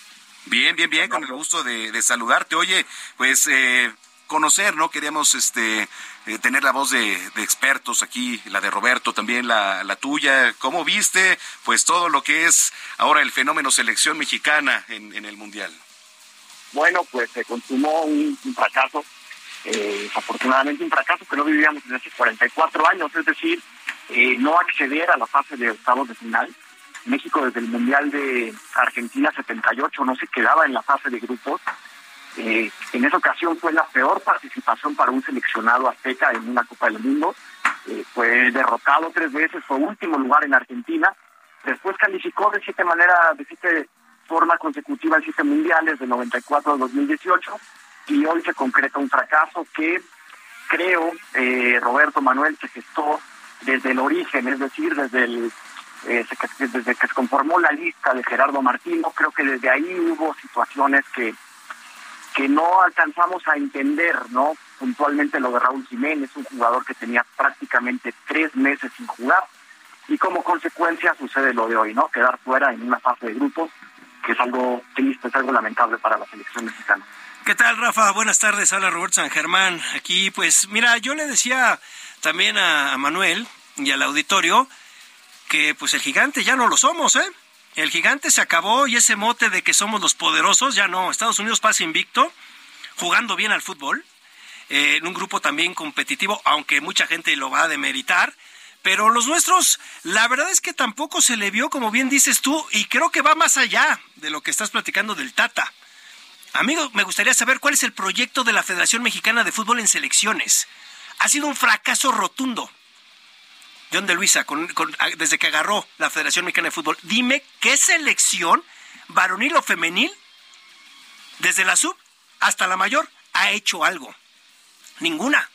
Bien, bien, bien, con el gusto de, de saludarte. Oye, pues eh, conocer, ¿no? Queríamos este, eh, tener la voz de, expertos aquí, la de Roberto, también la, la, tuya. ¿Cómo viste pues todo lo que es ahora el fenómeno selección mexicana en, en el Mundial? Bueno, pues se consumó un, fracaso, eh, afortunadamente un fracaso que no vivíamos desde hace 44 años, es decir, eh, no acceder a la fase de octavos de final. México desde el Mundial de Argentina 78 no se quedaba en la fase de grupos eh, en esa ocasión fue la peor participación para un seleccionado azteca en una Copa del Mundo. Eh, fue derrotado tres veces, fue último lugar en Argentina. Después calificó de siete maneras, de siete forma consecutiva en siete mundiales, de 94 a 2018. Y hoy se concreta un fracaso que creo, eh, Roberto Manuel, se gestó desde el origen, es decir, desde el desde que se conformó la lista de Gerardo Martino, creo que desde ahí hubo situaciones que que no alcanzamos a entender, ¿no? Puntualmente lo de Raúl Jiménez, un jugador que tenía prácticamente tres meses sin jugar, y como consecuencia sucede lo de hoy, ¿no? Quedar fuera en una fase de grupos, que es algo triste, es algo lamentable para la selección mexicana. ¿Qué tal, Rafa? Buenas tardes, habla Roberto San Germán. Aquí, pues, mira, yo le decía también a Manuel y al auditorio que, pues, el gigante ya no lo somos, ¿eh? El gigante se acabó y ese mote de que somos los poderosos, ya no. Estados Unidos pasa invicto, jugando bien al fútbol, eh, en un grupo también competitivo, aunque mucha gente lo va a demeritar. Pero los nuestros, la verdad es que tampoco se le vio, como bien dices tú, y creo que va más allá de lo que estás platicando del Tata. Amigo, me gustaría saber cuál es el proyecto de la Federación Mexicana de Fútbol en selecciones. Ha sido un fracaso rotundo. John de Luisa, desde que agarró la Federación Mexicana de Fútbol, dime qué selección, varonil o femenil, desde la sub hasta la mayor, ha hecho algo. Ninguna.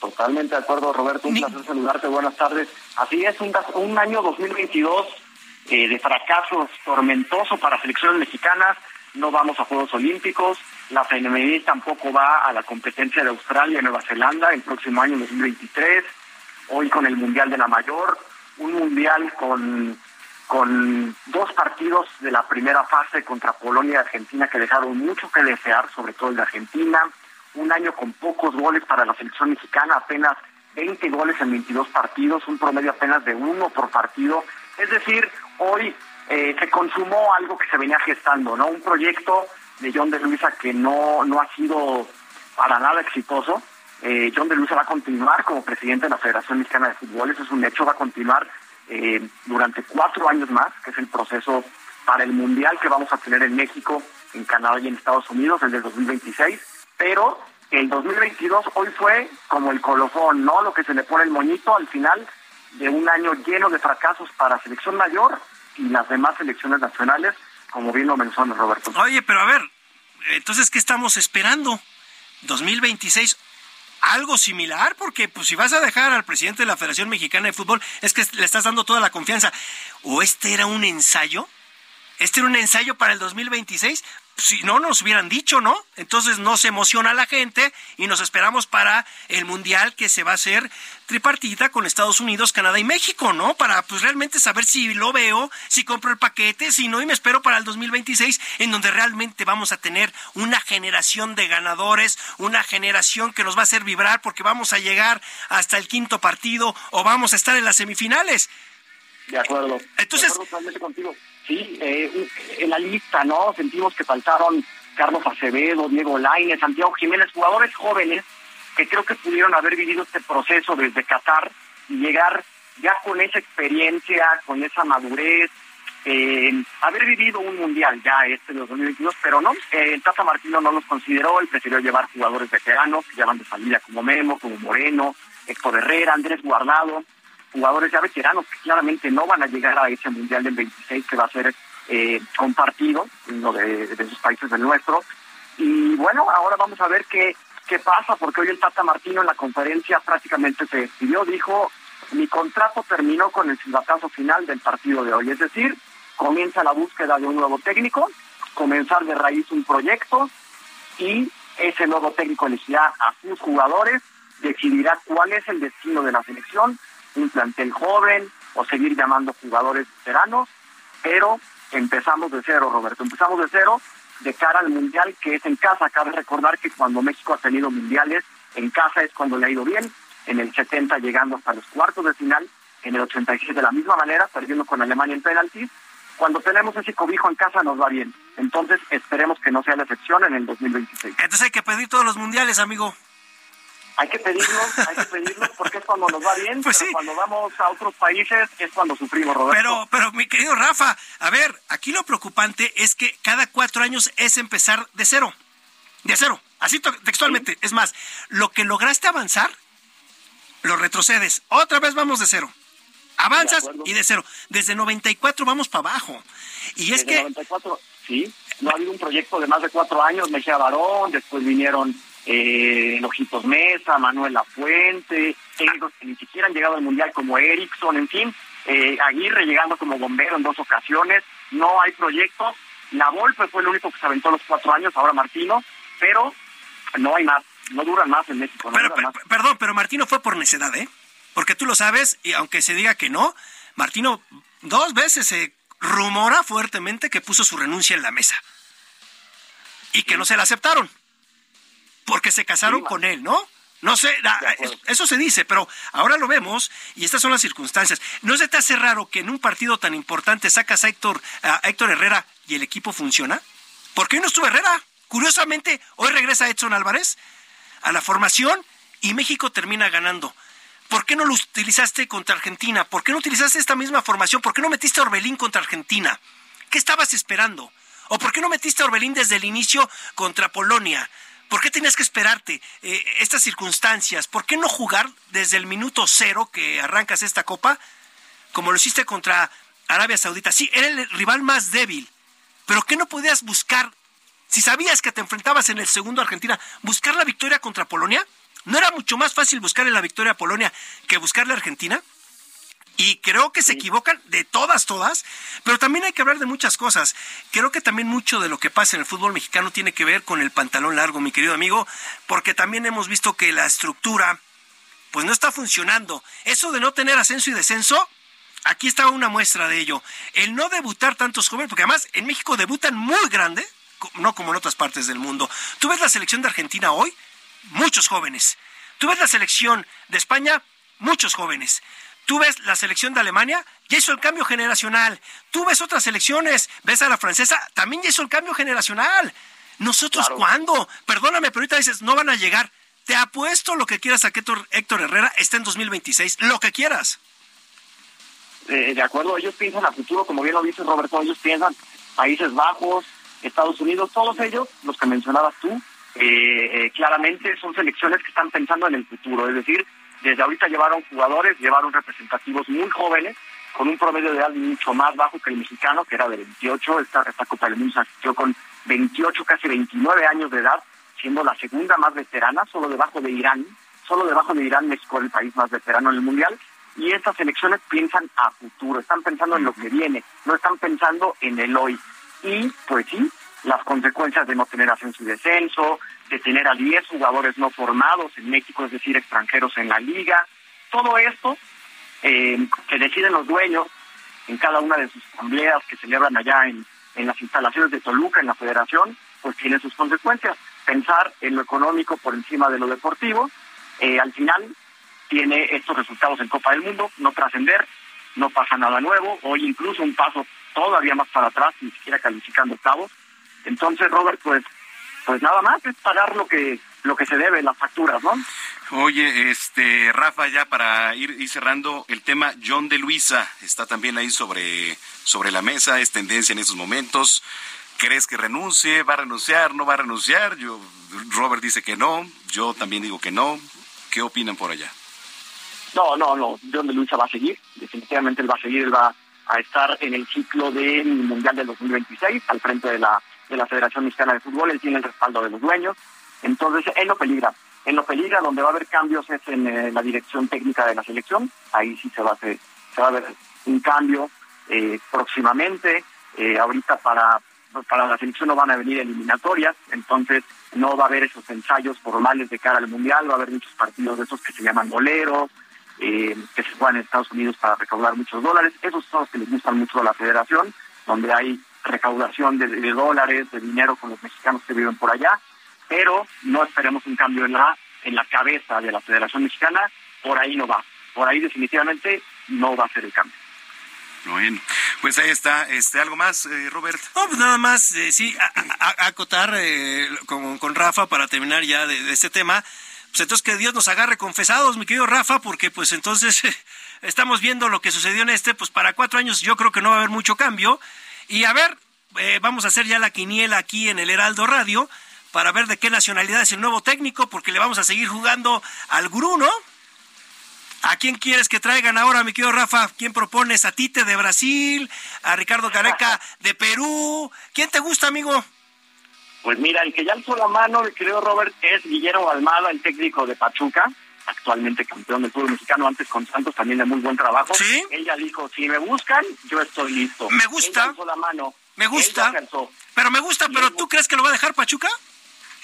Totalmente de acuerdo, Roberto. Un placer saludarte. Buenas tardes. Así es, un, un año 2022 eh, de fracasos tormentoso para selecciones mexicanas. No vamos a Juegos Olímpicos. La femenil tampoco va a la competencia de Australia y Nueva Zelanda el próximo año 2023 hoy con el Mundial de la Mayor, un Mundial con, con dos partidos de la primera fase contra Polonia y Argentina que dejaron mucho que desear, sobre todo el de Argentina, un año con pocos goles para la selección mexicana, apenas 20 goles en 22 partidos, un promedio apenas de uno por partido, es decir, hoy eh, se consumó algo que se venía gestando, ¿no? Un proyecto de John de Luisa que no, no ha sido para nada exitoso, eh, John de Luisa va a continuar como presidente de la Federación Mexicana de Fútbol, eso es un hecho, va a continuar eh, durante cuatro años más, que es el proceso para el Mundial que vamos a tener en México, en Canadá y en Estados Unidos, el del 2026, pero el 2022 hoy fue como el colofón, ¿no? Lo que se le pone el moñito al final de un año lleno de fracasos para selección mayor y las demás selecciones nacionales, como bien lo menciona Roberto. Oye, pero a ver, entonces, ¿qué estamos esperando? 2026, algo similar, porque pues si vas a dejar al presidente de la Federación Mexicana de Fútbol, es que le estás dando toda la confianza. ¿O este era un ensayo? ¿Este era un ensayo para el 2026? Si no nos hubieran dicho, ¿no? Entonces no se emociona la gente y nos esperamos para el mundial que se va a hacer tripartita con Estados Unidos, Canadá y México, ¿no? Para pues realmente saber si lo veo, si compro el paquete, si no y me espero para el 2026 en donde realmente vamos a tener una generación de ganadores, una generación que nos va a hacer vibrar porque vamos a llegar hasta el quinto partido o vamos a estar en las semifinales. De acuerdo. Entonces, contigo. Sí, eh, en la lista, ¿no? Sentimos que faltaron Carlos Acevedo, Diego Lainez, Santiago Jiménez, jugadores jóvenes que creo que pudieron haber vivido este proceso desde Qatar y llegar ya con esa experiencia, con esa madurez, eh, haber vivido un mundial ya este de 2022, pero no, eh, el Tata Martino no los consideró, él prefirió llevar jugadores veteranos que ya de salida como Memo, como Moreno, Héctor Herrera, Andrés Guardado, jugadores ya veteranos que claramente no van a llegar a ese mundial del 26 que va a ser eh, compartido, uno de, de esos países del nuestro. Y bueno, ahora vamos a ver qué, qué pasa, porque hoy el Tata Martino en la conferencia prácticamente se despidió, dijo, mi contrato terminó con el silbatazo final del partido de hoy, es decir, comienza la búsqueda de un nuevo técnico, comenzar de raíz un proyecto y ese nuevo técnico elegirá a sus jugadores, decidirá cuál es el destino de la selección, un plantel joven o seguir llamando jugadores veteranos, pero empezamos de cero, Roberto, empezamos de cero de cara al Mundial que es en casa. Cabe recordar que cuando México ha tenido mundiales, en casa es cuando le ha ido bien, en el 70 llegando hasta los cuartos de final, en el 86 de la misma manera, perdiendo con Alemania en penaltis. Cuando tenemos ese cobijo en casa nos va bien. Entonces esperemos que no sea la excepción en el 2026. Entonces hay que pedir todos los mundiales, amigo. Hay que pedirlos, hay que pedirlos porque es cuando nos va bien, pues pero cuando vamos a otros países es cuando sufrimos, Roberto. Pero, pero mi querido Rafa, a ver, aquí lo preocupante es que cada cuatro años es empezar de cero, de cero, así textualmente. Es más, lo que lograste avanzar, lo retrocedes. Otra vez vamos de cero. Avanzas y de cero. Desde 94 vamos para abajo. Y es Desde que... 94, sí, no ha habido un proyecto de más de cuatro años, Mejía Barón, después vinieron eh, Ojitos Mesa, Manuel Lafuente, técnicos que ni siquiera han llegado al Mundial como Erickson, en fin, eh, Aguirre llegando como bombero en dos ocasiones, no hay proyectos, la Volpe fue el único que se aventó los cuatro años, ahora Martino, pero no hay más, no duran más en México. pero, Perdón, pero Martino fue por necedad, ¿eh? Porque tú lo sabes, y aunque se diga que no, Martino dos veces se rumora fuertemente que puso su renuncia en la mesa. Y que no se la aceptaron porque se casaron con él, ¿no? No sé, eso se dice, pero ahora lo vemos y estas son las circunstancias. ¿No se te hace raro que en un partido tan importante sacas a Héctor, a Héctor Herrera y el equipo funciona? ¿Por qué no estuvo Herrera? Curiosamente, hoy regresa Edson Álvarez a la formación y México termina ganando. ¿Por qué no lo utilizaste contra Argentina? ¿Por qué no utilizaste esta misma formación? ¿Por qué no metiste a Orbelín contra Argentina? ¿Qué estabas esperando? ¿O por qué no metiste a Orbelín desde el inicio contra Polonia? ¿Por qué tenías que esperarte eh, estas circunstancias? ¿Por qué no jugar desde el minuto cero que arrancas esta copa, como lo hiciste contra Arabia Saudita? Sí, era el rival más débil, pero ¿qué no podías buscar? Si sabías que te enfrentabas en el segundo Argentina, buscar la victoria contra Polonia, ¿no era mucho más fácil buscar la victoria a Polonia que buscarle a Argentina? Y creo que se equivocan de todas, todas, pero también hay que hablar de muchas cosas. Creo que también mucho de lo que pasa en el fútbol mexicano tiene que ver con el pantalón largo, mi querido amigo, porque también hemos visto que la estructura, pues no está funcionando. Eso de no tener ascenso y descenso, aquí está una muestra de ello. El no debutar tantos jóvenes, porque además en México debutan muy grande, no como en otras partes del mundo. Tú ves la selección de Argentina hoy, muchos jóvenes. Tú ves la selección de España, muchos jóvenes. Tú ves la selección de Alemania, ya hizo el cambio generacional. Tú ves otras selecciones, ves a la francesa, también ya hizo el cambio generacional. Nosotros, ¿cuándo? Perdóname, pero ahorita dices, no van a llegar. Te apuesto lo que quieras a que Héctor, Herrera esté en 2026, lo que quieras. Eh, de acuerdo, ellos piensan a futuro, como bien lo dice Roberto, ellos piensan Países Bajos, Estados Unidos, todos ellos, los que mencionabas tú, eh, eh, claramente son selecciones que están pensando en el futuro, es decir, desde ahorita llevaron jugadores, llevaron representativos muy jóvenes, con un promedio de edad mucho más bajo que el mexicano, que era de 28. Esta, esta Copa del Mundo se asistió con 28, casi 29 años de edad, siendo la segunda más veterana, solo debajo de Irán. Solo debajo de Irán México el país más veterano en el Mundial. Y estas elecciones piensan a futuro, están pensando en lo que viene, no están pensando en el hoy. Y pues sí, las consecuencias de no tener ascenso y descenso, de tener a 10 jugadores no formados en México, es decir, extranjeros en la liga. Todo esto eh, que deciden los dueños en cada una de sus asambleas que celebran allá en, en las instalaciones de Toluca, en la federación, pues tiene sus consecuencias. Pensar en lo económico por encima de lo deportivo, eh, al final tiene estos resultados en Copa del Mundo, no trascender, no pasa nada nuevo, hoy incluso un paso todavía más para atrás, ni siquiera calificando octavos. Entonces, Robert, pues pues nada más es pagar lo que lo que se debe, las facturas, ¿no? Oye, este, Rafa, ya para ir, ir, cerrando, el tema John de Luisa está también ahí sobre, sobre la mesa, es tendencia en estos momentos. ¿Crees que renuncie? ¿Va a renunciar? ¿No va a renunciar? Yo, Robert dice que no, yo también digo que no. ¿Qué opinan por allá? No, no, no. John de Luisa va a seguir. Definitivamente él va a seguir, él va a estar en el ciclo del Mundial del 2026 al frente de la, de la Federación Mexicana de Fútbol. Él tiene el respaldo de los dueños. Entonces, él no peligra. En lo peligra, donde va a haber cambios es en eh, la dirección técnica de la selección. Ahí sí se va a, hacer, se va a ver un cambio eh, próximamente. Eh, ahorita para, para la selección no van a venir eliminatorias, entonces no va a haber esos ensayos formales de cara al Mundial, va a haber muchos partidos de esos que se llaman boleros, eh, que se juegan en Estados Unidos para recaudar muchos dólares. Esos son los que les gustan mucho a la federación, donde hay recaudación de, de dólares, de dinero con los mexicanos que viven por allá, pero no esperemos un cambio en la, en la cabeza de la Federación Mexicana, por ahí no va. Por ahí definitivamente no va a ser el cambio. Bueno, pues ahí está. Este, ¿Algo más, eh, Robert? No, pues nada más, eh, sí, a, a, acotar eh, con, con, Rafa para terminar ya de, de, este tema. Pues entonces que Dios nos agarre confesados, mi querido Rafa, porque pues entonces [laughs] estamos viendo lo que sucedió en este, pues para cuatro años yo creo que no va a haber mucho cambio. Y a ver, eh, vamos a hacer ya la quiniela aquí en el Heraldo Radio para ver de qué nacionalidad es el nuevo técnico, porque le vamos a seguir jugando al gurú, ¿no? ¿A quién quieres que traigan ahora, mi querido Rafa? ¿Quién propones? ¿A Tite de Brasil? ¿A Ricardo Careca de Perú? ¿Quién te gusta, amigo? Pues mira, el que ya alzó la mano, el querido Robert, es Guillermo Almada, el técnico de Pachuca, actualmente campeón del fútbol mexicano, antes con Santos también de muy buen trabajo. Sí. Él ya dijo, si me buscan, yo estoy listo. Me gusta. La mano. Me gusta. Pero me gusta, pero ¿tú crees que lo va a dejar Pachuca?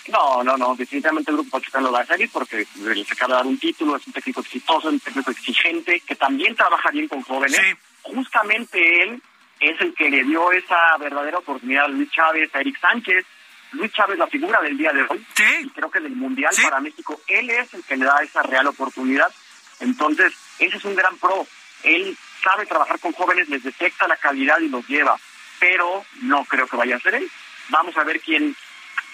No, no, no, definitivamente el grupo Pachuca lo va a salir porque le acaba de dar un título, es un técnico exitoso, un técnico exigente, que también trabaja bien con jóvenes. Sí. Justamente él es el que le dio esa verdadera oportunidad a Luis Chávez, a Eric Sánchez. Luis Chávez, la figura del día de hoy, sí. y creo que del Mundial sí. para México, él es el que le da esa real oportunidad. Entonces, ese es un gran pro. Él sabe trabajar con jóvenes, les detecta la calidad y los lleva, pero no creo que vaya a ser él. Vamos a ver quién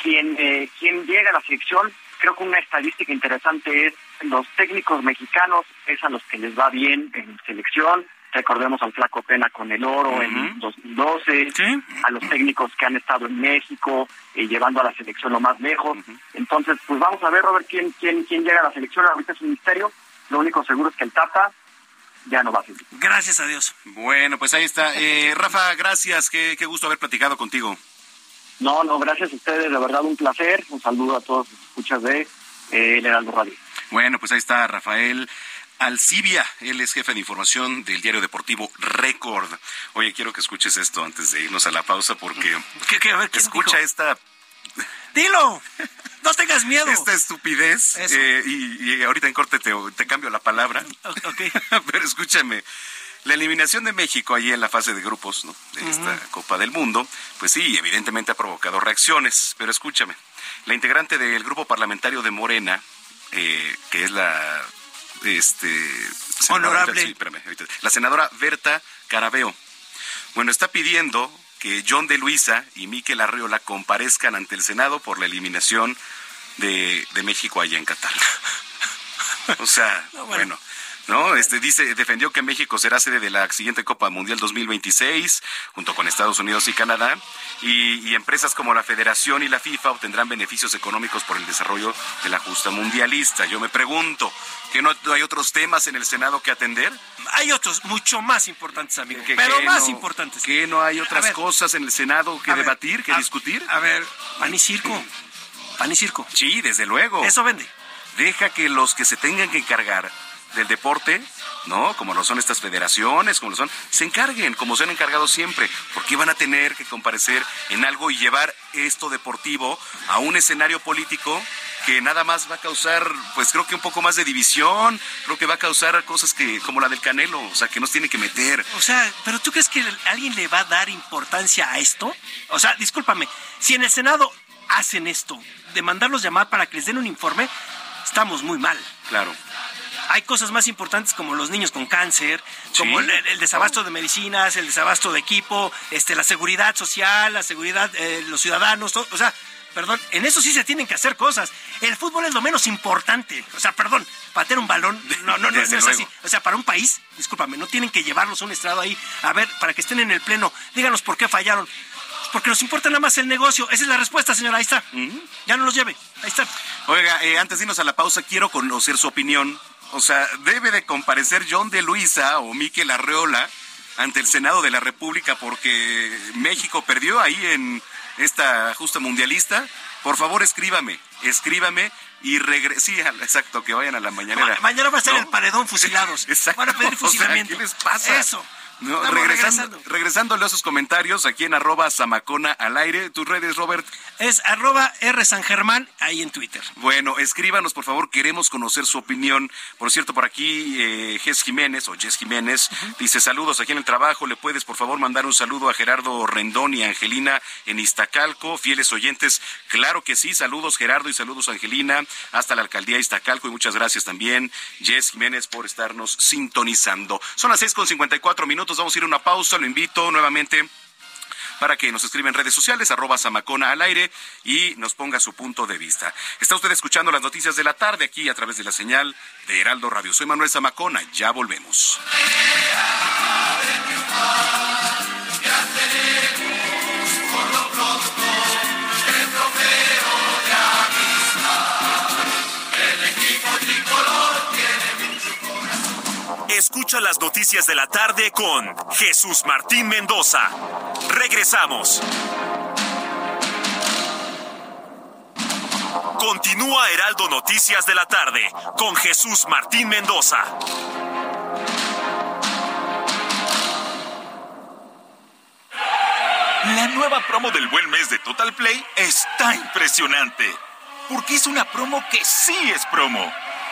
quien, eh, quien llega a la selección, creo que una estadística interesante es los técnicos mexicanos, es a los que les va bien en selección. Recordemos al Flaco Pena con el oro uh -huh. en 2012, ¿Sí? a los técnicos que han estado en México eh, llevando a la selección lo más lejos. Uh -huh. Entonces, pues vamos a ver, Robert, quién, quién, quién llega a la selección. Ahorita es un misterio. Lo único seguro es que el Tata ya no va a seguir. Gracias a Dios. Bueno, pues ahí está. Eh, Rafa, gracias. Qué, qué gusto haber platicado contigo. No, no, gracias a ustedes, de verdad un placer. Un saludo a todos los escuchas de eh, El Heraldo Radio. Bueno, pues ahí está Rafael Alcibia, él es jefe de información del diario deportivo Record. Oye, quiero que escuches esto antes de irnos a la pausa porque [laughs] ¿Qué, qué, ver, escucha dijo? esta... Dilo, no tengas miedo. Esta estupidez, eh, y, y, ahorita en corte te, te cambio la palabra. Okay. [laughs] Pero escúchame, la eliminación de México ahí en la fase de grupos ¿no? de uh -huh. esta Copa del Mundo, pues sí, evidentemente ha provocado reacciones, pero escúchame, la integrante del grupo parlamentario de Morena, eh, que es la este honorable sí, espérame, la senadora Berta Carabeo, bueno, está pidiendo que John de Luisa y Miquel Arriola comparezcan ante el Senado por la eliminación de, de México allá en Qatar. [laughs] o sea, no, bueno. bueno ¿no? Este dice, defendió que México será sede de la siguiente Copa Mundial 2026, junto con Estados Unidos y Canadá, y, y, empresas como la Federación y la FIFA obtendrán beneficios económicos por el desarrollo de la justa mundialista. Yo me pregunto, ¿que no hay otros temas en el Senado que atender? Hay otros, mucho más importantes, amigo, que, pero que más no, importantes. ¿Que no hay otras ver, cosas en el Senado que debatir, ver, que a, discutir? A ver, pan y circo, pan y circo. Sí, desde luego. Eso vende. Deja que los que se tengan que encargar del deporte, ¿no? Como lo son estas federaciones, como lo son, se encarguen, como se han encargado siempre, porque van a tener que comparecer en algo y llevar esto deportivo a un escenario político que nada más va a causar, pues creo que un poco más de división, creo que va a causar cosas que como la del Canelo, o sea, que nos tiene que meter. O sea, pero tú crees que alguien le va a dar importancia a esto? O sea, discúlpame, si en el Senado hacen esto, de mandarlos llamar para que les den un informe, estamos muy mal. Claro hay cosas más importantes como los niños con cáncer, como ¿Sí? el, el, desabasto de medicinas, el desabasto de equipo, este, la seguridad social, la seguridad de eh, los ciudadanos, todo, o sea, perdón, en eso sí se tienen que hacer cosas. El fútbol es lo menos importante. O sea, perdón, patear un balón, no, no, no, es así. O sea, para un país, discúlpame, no tienen que llevarlos a un estrado ahí, a ver, para que estén en el pleno. Díganos por qué fallaron. Porque nos importa nada más el negocio. Esa es la respuesta, señora. Ahí está. Ya no los lleve. Ahí está. Oiga, eh, antes de irnos a la pausa, quiero conocer su opinión. O sea, debe de comparecer John de Luisa o Miquel Arreola ante el Senado de la República porque México perdió ahí en esta justa mundialista. Por favor, escríbame, escríbame y regrese. Sí, exacto, que vayan a la mañanera. mañana va a ser el paredón fusilados. [laughs] Exacto. Van a pedir fusilamiento. ¿Qué les pasa? Eso. No, regresando, regresándole a sus comentarios aquí en arroba Samacona al aire. ¿Tus redes, Robert? Es arroba R San Germán ahí en Twitter. Bueno, escríbanos, por favor, queremos conocer su opinión. Por cierto, por aquí eh, Jess Jiménez o Jess Jiménez dice saludos aquí en el trabajo. ¿Le puedes, por favor, mandar un saludo a Gerardo Rendón y Angelina en Iztacalco? Fieles oyentes, claro que sí. Saludos, Gerardo, y saludos, Angelina, hasta la alcaldía de Iztacalco. Y muchas gracias también, Jess Jiménez, por estarnos sintonizando. Son las seis con vamos a ir a una pausa. Lo invito nuevamente para que nos escriba en redes sociales, arroba Samacona al aire y nos ponga su punto de vista. Está usted escuchando las noticias de la tarde aquí a través de la señal de Heraldo Radio. Soy Manuel Zamacona, ya volvemos. Escucha las noticias de la tarde con Jesús Martín Mendoza. Regresamos. Continúa Heraldo Noticias de la tarde con Jesús Martín Mendoza. La nueva promo del buen mes de Total Play está impresionante. Porque es una promo que sí es promo.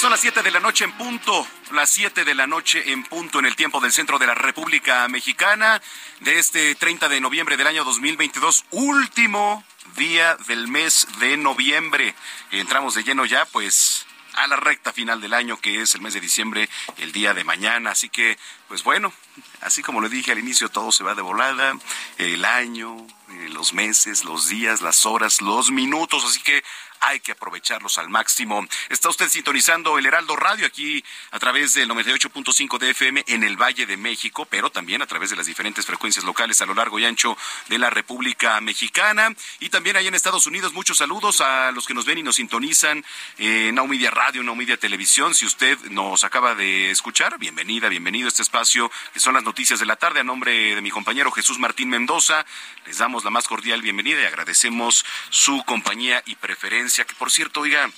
Son las 7 de la noche en punto, las 7 de la noche en punto en el tiempo del centro de la República Mexicana de este 30 de noviembre del año 2022, último día del mes de noviembre. Entramos de lleno ya, pues a la recta final del año, que es el mes de diciembre, el día de mañana. Así que, pues bueno, así como le dije al inicio, todo se va de volada, el año, eh, los meses, los días, las horas, los minutos. Así que hay que aprovecharlos al máximo. Está usted sintonizando el Heraldo Radio aquí a través del 98.5 de FM en el Valle de México, pero también a través de las diferentes frecuencias locales a lo largo y ancho de la República Mexicana. Y también ahí en Estados Unidos, muchos saludos a los que nos ven y nos sintonizan en Now Media Radio, Now Media Televisión. Si usted nos acaba de escuchar, bienvenida, bienvenido a este espacio que son las noticias de la tarde. A nombre de mi compañero Jesús Martín Mendoza, les damos la más cordial bienvenida y agradecemos su compañía y preferencia que por cierto, oiga,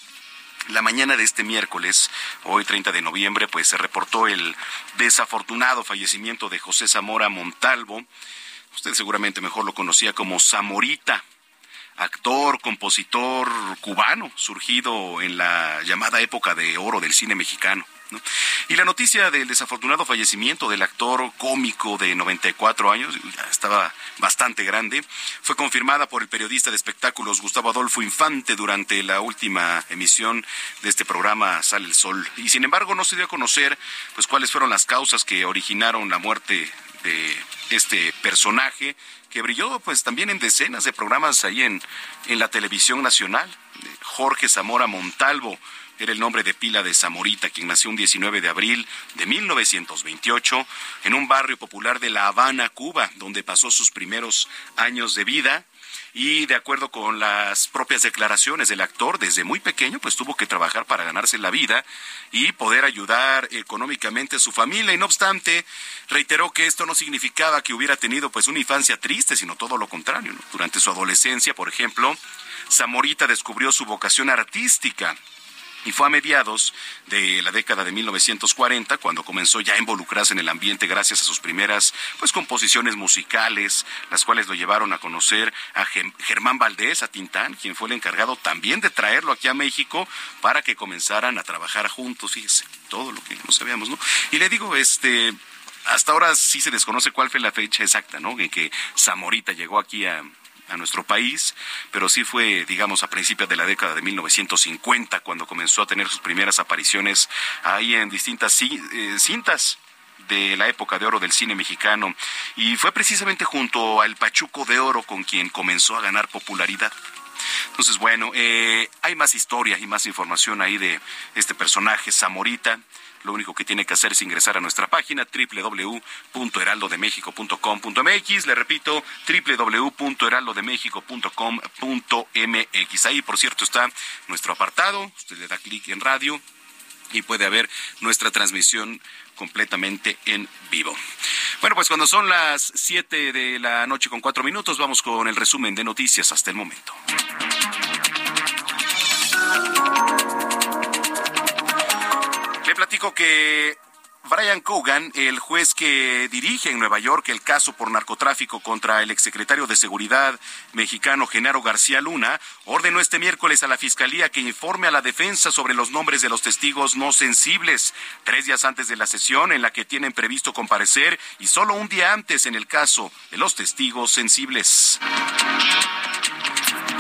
la mañana de este miércoles, hoy 30 de noviembre, pues se reportó el desafortunado fallecimiento de José Zamora Montalvo. Usted seguramente mejor lo conocía como Zamorita, actor, compositor cubano, surgido en la llamada época de oro del cine mexicano. Y la noticia del desafortunado fallecimiento del actor cómico de 94 años, estaba bastante grande, fue confirmada por el periodista de espectáculos Gustavo Adolfo Infante durante la última emisión de este programa Sale el Sol. Y sin embargo no se dio a conocer pues cuáles fueron las causas que originaron la muerte de este personaje que brilló pues también en decenas de programas ahí en, en la televisión nacional. Jorge Zamora Montalvo, era el nombre de pila de Zamorita, quien nació un 19 de abril de 1928 en un barrio popular de La Habana, Cuba, donde pasó sus primeros años de vida. Y de acuerdo con las propias declaraciones del actor, desde muy pequeño pues tuvo que trabajar para ganarse la vida y poder ayudar económicamente a su familia. Y no obstante reiteró que esto no significaba que hubiera tenido pues una infancia triste, sino todo lo contrario. Durante su adolescencia, por ejemplo, Zamorita descubrió su vocación artística Y fue a mediados de la década de 1940 cuando comenzó ya a involucrarse en el ambiente gracias a sus primeras pues composiciones musicales, las cuales lo llevaron a conocer a Germán Valdés, a Tintán, quien fue el encargado también de traerlo aquí a México para que comenzaran a trabajar juntos, fíjese, todo lo que no sabíamos, ¿no? Y le digo, este, hasta ahora sí se desconoce cuál fue la fecha exacta, ¿no? En que Zamorita llegó aquí a, a nuestro país, pero sí fue, digamos, a principios de la década de 1950 cuando comenzó a tener sus primeras apariciones ahí en distintas eh, cintas de la época de oro del cine mexicano y fue precisamente junto al Pachuco de Oro con quien comenzó a ganar popularidad. Entonces, bueno, eh, hay más historia y más información ahí de este personaje, Zamorita. Lo único que tiene que hacer es ingresar a nuestra página www.heraldodemexico.com.mx. Le repito, www.heraldodemexico.com.mx. Ahí, por cierto, está nuestro apartado. Usted le da clic en radio y puede ver nuestra transmisión completamente en vivo. Bueno, pues cuando son las 7 de la noche con 4 minutos, vamos con el resumen de noticias hasta el momento. Le platico que Brian Cogan, el juez que dirige en Nueva York el caso por narcotráfico contra el exsecretario de Seguridad mexicano Genaro García Luna, ordenó este miércoles a la Fiscalía que informe a la defensa sobre los nombres de los testigos no sensibles, tres días antes de la sesión en la que tienen previsto comparecer y solo un día antes en el caso de los testigos sensibles.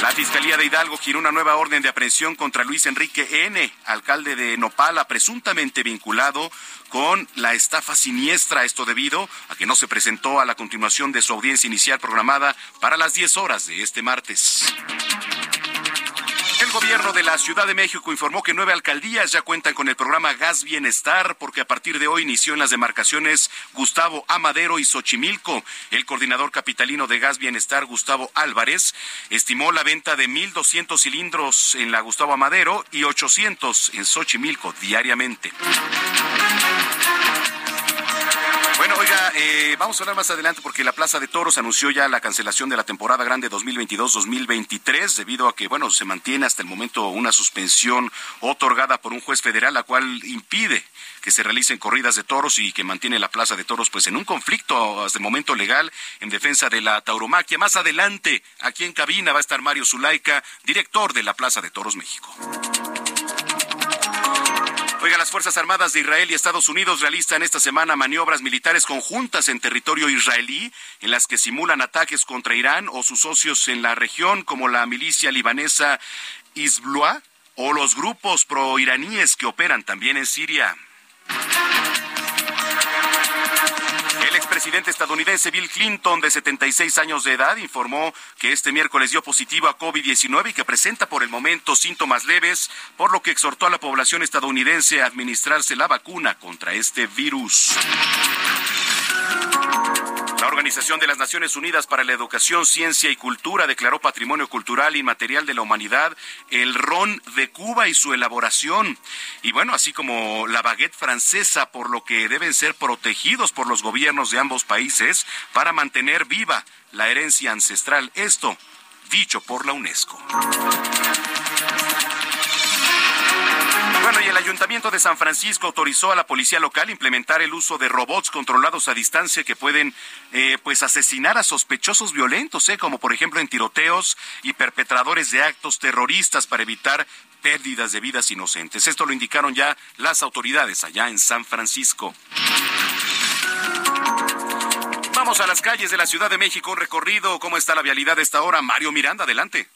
La Fiscalía de Hidalgo giró una nueva orden de aprehensión contra Luis Enrique N., alcalde de Nopala, presuntamente vinculado con la estafa siniestra. Esto debido a que no se presentó a la continuación de su audiencia inicial programada para las 10 horas de este martes. El gobierno de la Ciudad de México informó que nueve alcaldías ya cuentan con el programa Gas Bienestar porque a partir de hoy inició en las demarcaciones Gustavo Amadero y Xochimilco. El coordinador capitalino de Gas Bienestar, Gustavo Álvarez, estimó la venta de 1.200 cilindros en la Gustavo Amadero y 800 en Xochimilco diariamente. Eh, vamos a hablar más adelante porque la Plaza de Toros anunció ya la cancelación de la temporada grande 2022-2023 debido a que, bueno, se mantiene hasta el momento una suspensión otorgada por un juez federal, la cual impide que se realicen corridas de toros y que mantiene la Plaza de Toros pues en un conflicto hasta el momento legal en defensa de la tauromaquia. Más adelante, aquí en cabina va a estar Mario Zulaika, director de la Plaza de Toros México. Oiga, las Fuerzas Armadas de Israel y Estados Unidos realizan esta semana maniobras militares conjuntas en territorio israelí, en las que simulan ataques contra Irán o sus socios en la región, como la milicia libanesa Hezbollah o los grupos proiraníes que operan también en Siria. Expresidente estadounidense Bill Clinton, de 76 años de edad, informó que este miércoles dio positivo a COVID-19 y que presenta por el momento síntomas leves, por lo que exhortó a la población estadounidense a administrarse la vacuna contra este virus. Organización de las Naciones Unidas para la Educación, Ciencia y Cultura declaró Patrimonio Cultural Inmaterial de la Humanidad el ron de Cuba y su elaboración. Y bueno, así como la baguette francesa, por lo que deben ser protegidos por los gobiernos de ambos países para mantener viva la herencia ancestral. Esto dicho por la UNESCO. Y el Ayuntamiento de San Francisco autorizó a la policía local implementar el uso de robots controlados a distancia que pueden eh, pues asesinar a sospechosos violentos, ¿eh? como por ejemplo en tiroteos y perpetradores de actos terroristas para evitar pérdidas de vidas inocentes. Esto lo indicaron ya las autoridades allá en San Francisco. Vamos a las calles de la Ciudad de México, recorrido. ¿Cómo está la vialidad a esta hora? Mario Miranda, adelante.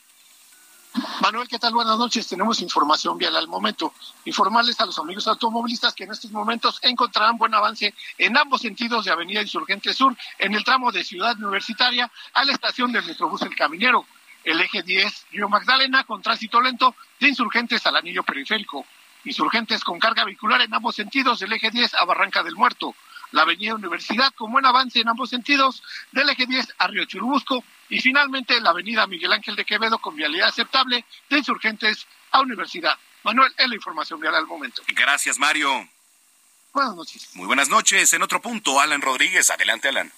Manuel, ¿qué tal? Buenas noches. Tenemos información vial al momento. Informarles a los amigos automovilistas que en estos momentos encontrarán buen avance en ambos sentidos de Avenida Insurgente Sur, en el tramo de Ciudad Universitaria a la estación del Metrobús El Caminero. El eje 10, Río Magdalena, con tránsito lento de Insurgentes al anillo periférico. Insurgentes con carga vehicular en ambos sentidos del eje 10 a Barranca del Muerto la Avenida Universidad con buen avance en ambos sentidos, del eje 10 a Río Churubusco y finalmente la Avenida Miguel Ángel de Quevedo con vialidad aceptable de insurgentes a Universidad. Manuel, es la información vial al momento. Gracias, Mario. Buenas noches. Muy buenas noches. En otro punto, Alan Rodríguez. Adelante, Alan.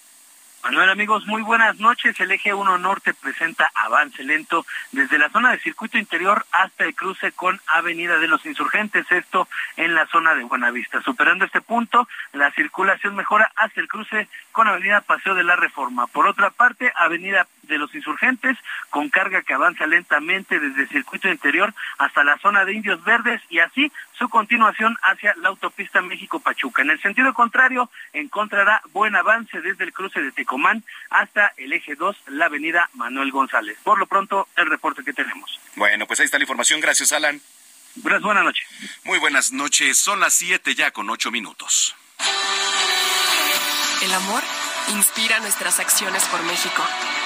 Manuel, amigos, muy buenas noches. El eje 1 Norte presenta avance lento desde la zona de circuito interior hasta el cruce con Avenida de los Insurgentes, esto en la zona de Buenavista. Superando este punto, la circulación mejora hasta el cruce con Avenida Paseo de la Reforma. Por otra parte, Avenida de los Insurgentes, con carga que avanza lentamente desde el circuito interior hasta la zona de Indios Verdes y así su continuación hacia la autopista México-Pachuca. En el sentido contrario, encontrará buen avance desde el cruce de Tecomán hasta el eje 2, la avenida Manuel González. Por lo pronto, el reporte que tenemos. Bueno, pues ahí está la información. Gracias, Alan. Buenas, buenas noches. Muy buenas noches. Son las 7 ya con 8 minutos. El amor inspira nuestras acciones por México.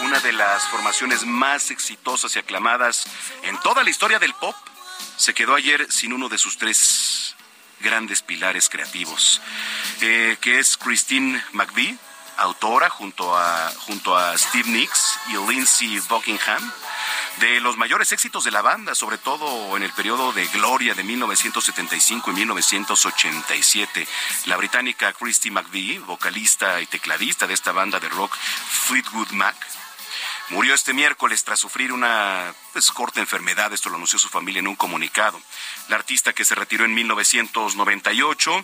una de las formaciones más exitosas y aclamadas en toda la historia del pop, se quedó ayer sin uno de sus tres grandes pilares creativos, eh, que es Christine McVie, autora junto a, junto a Steve Nicks y Lindsay Buckingham de los mayores éxitos de la banda, sobre todo en el periodo de gloria de 1975 y 1987. La británica Christy McVie, vocalista y tecladista de esta banda de rock Fleetwood Mac, murió este miércoles tras sufrir una pues, corta enfermedad, esto lo anunció su familia en un comunicado. La artista que se retiró en 1998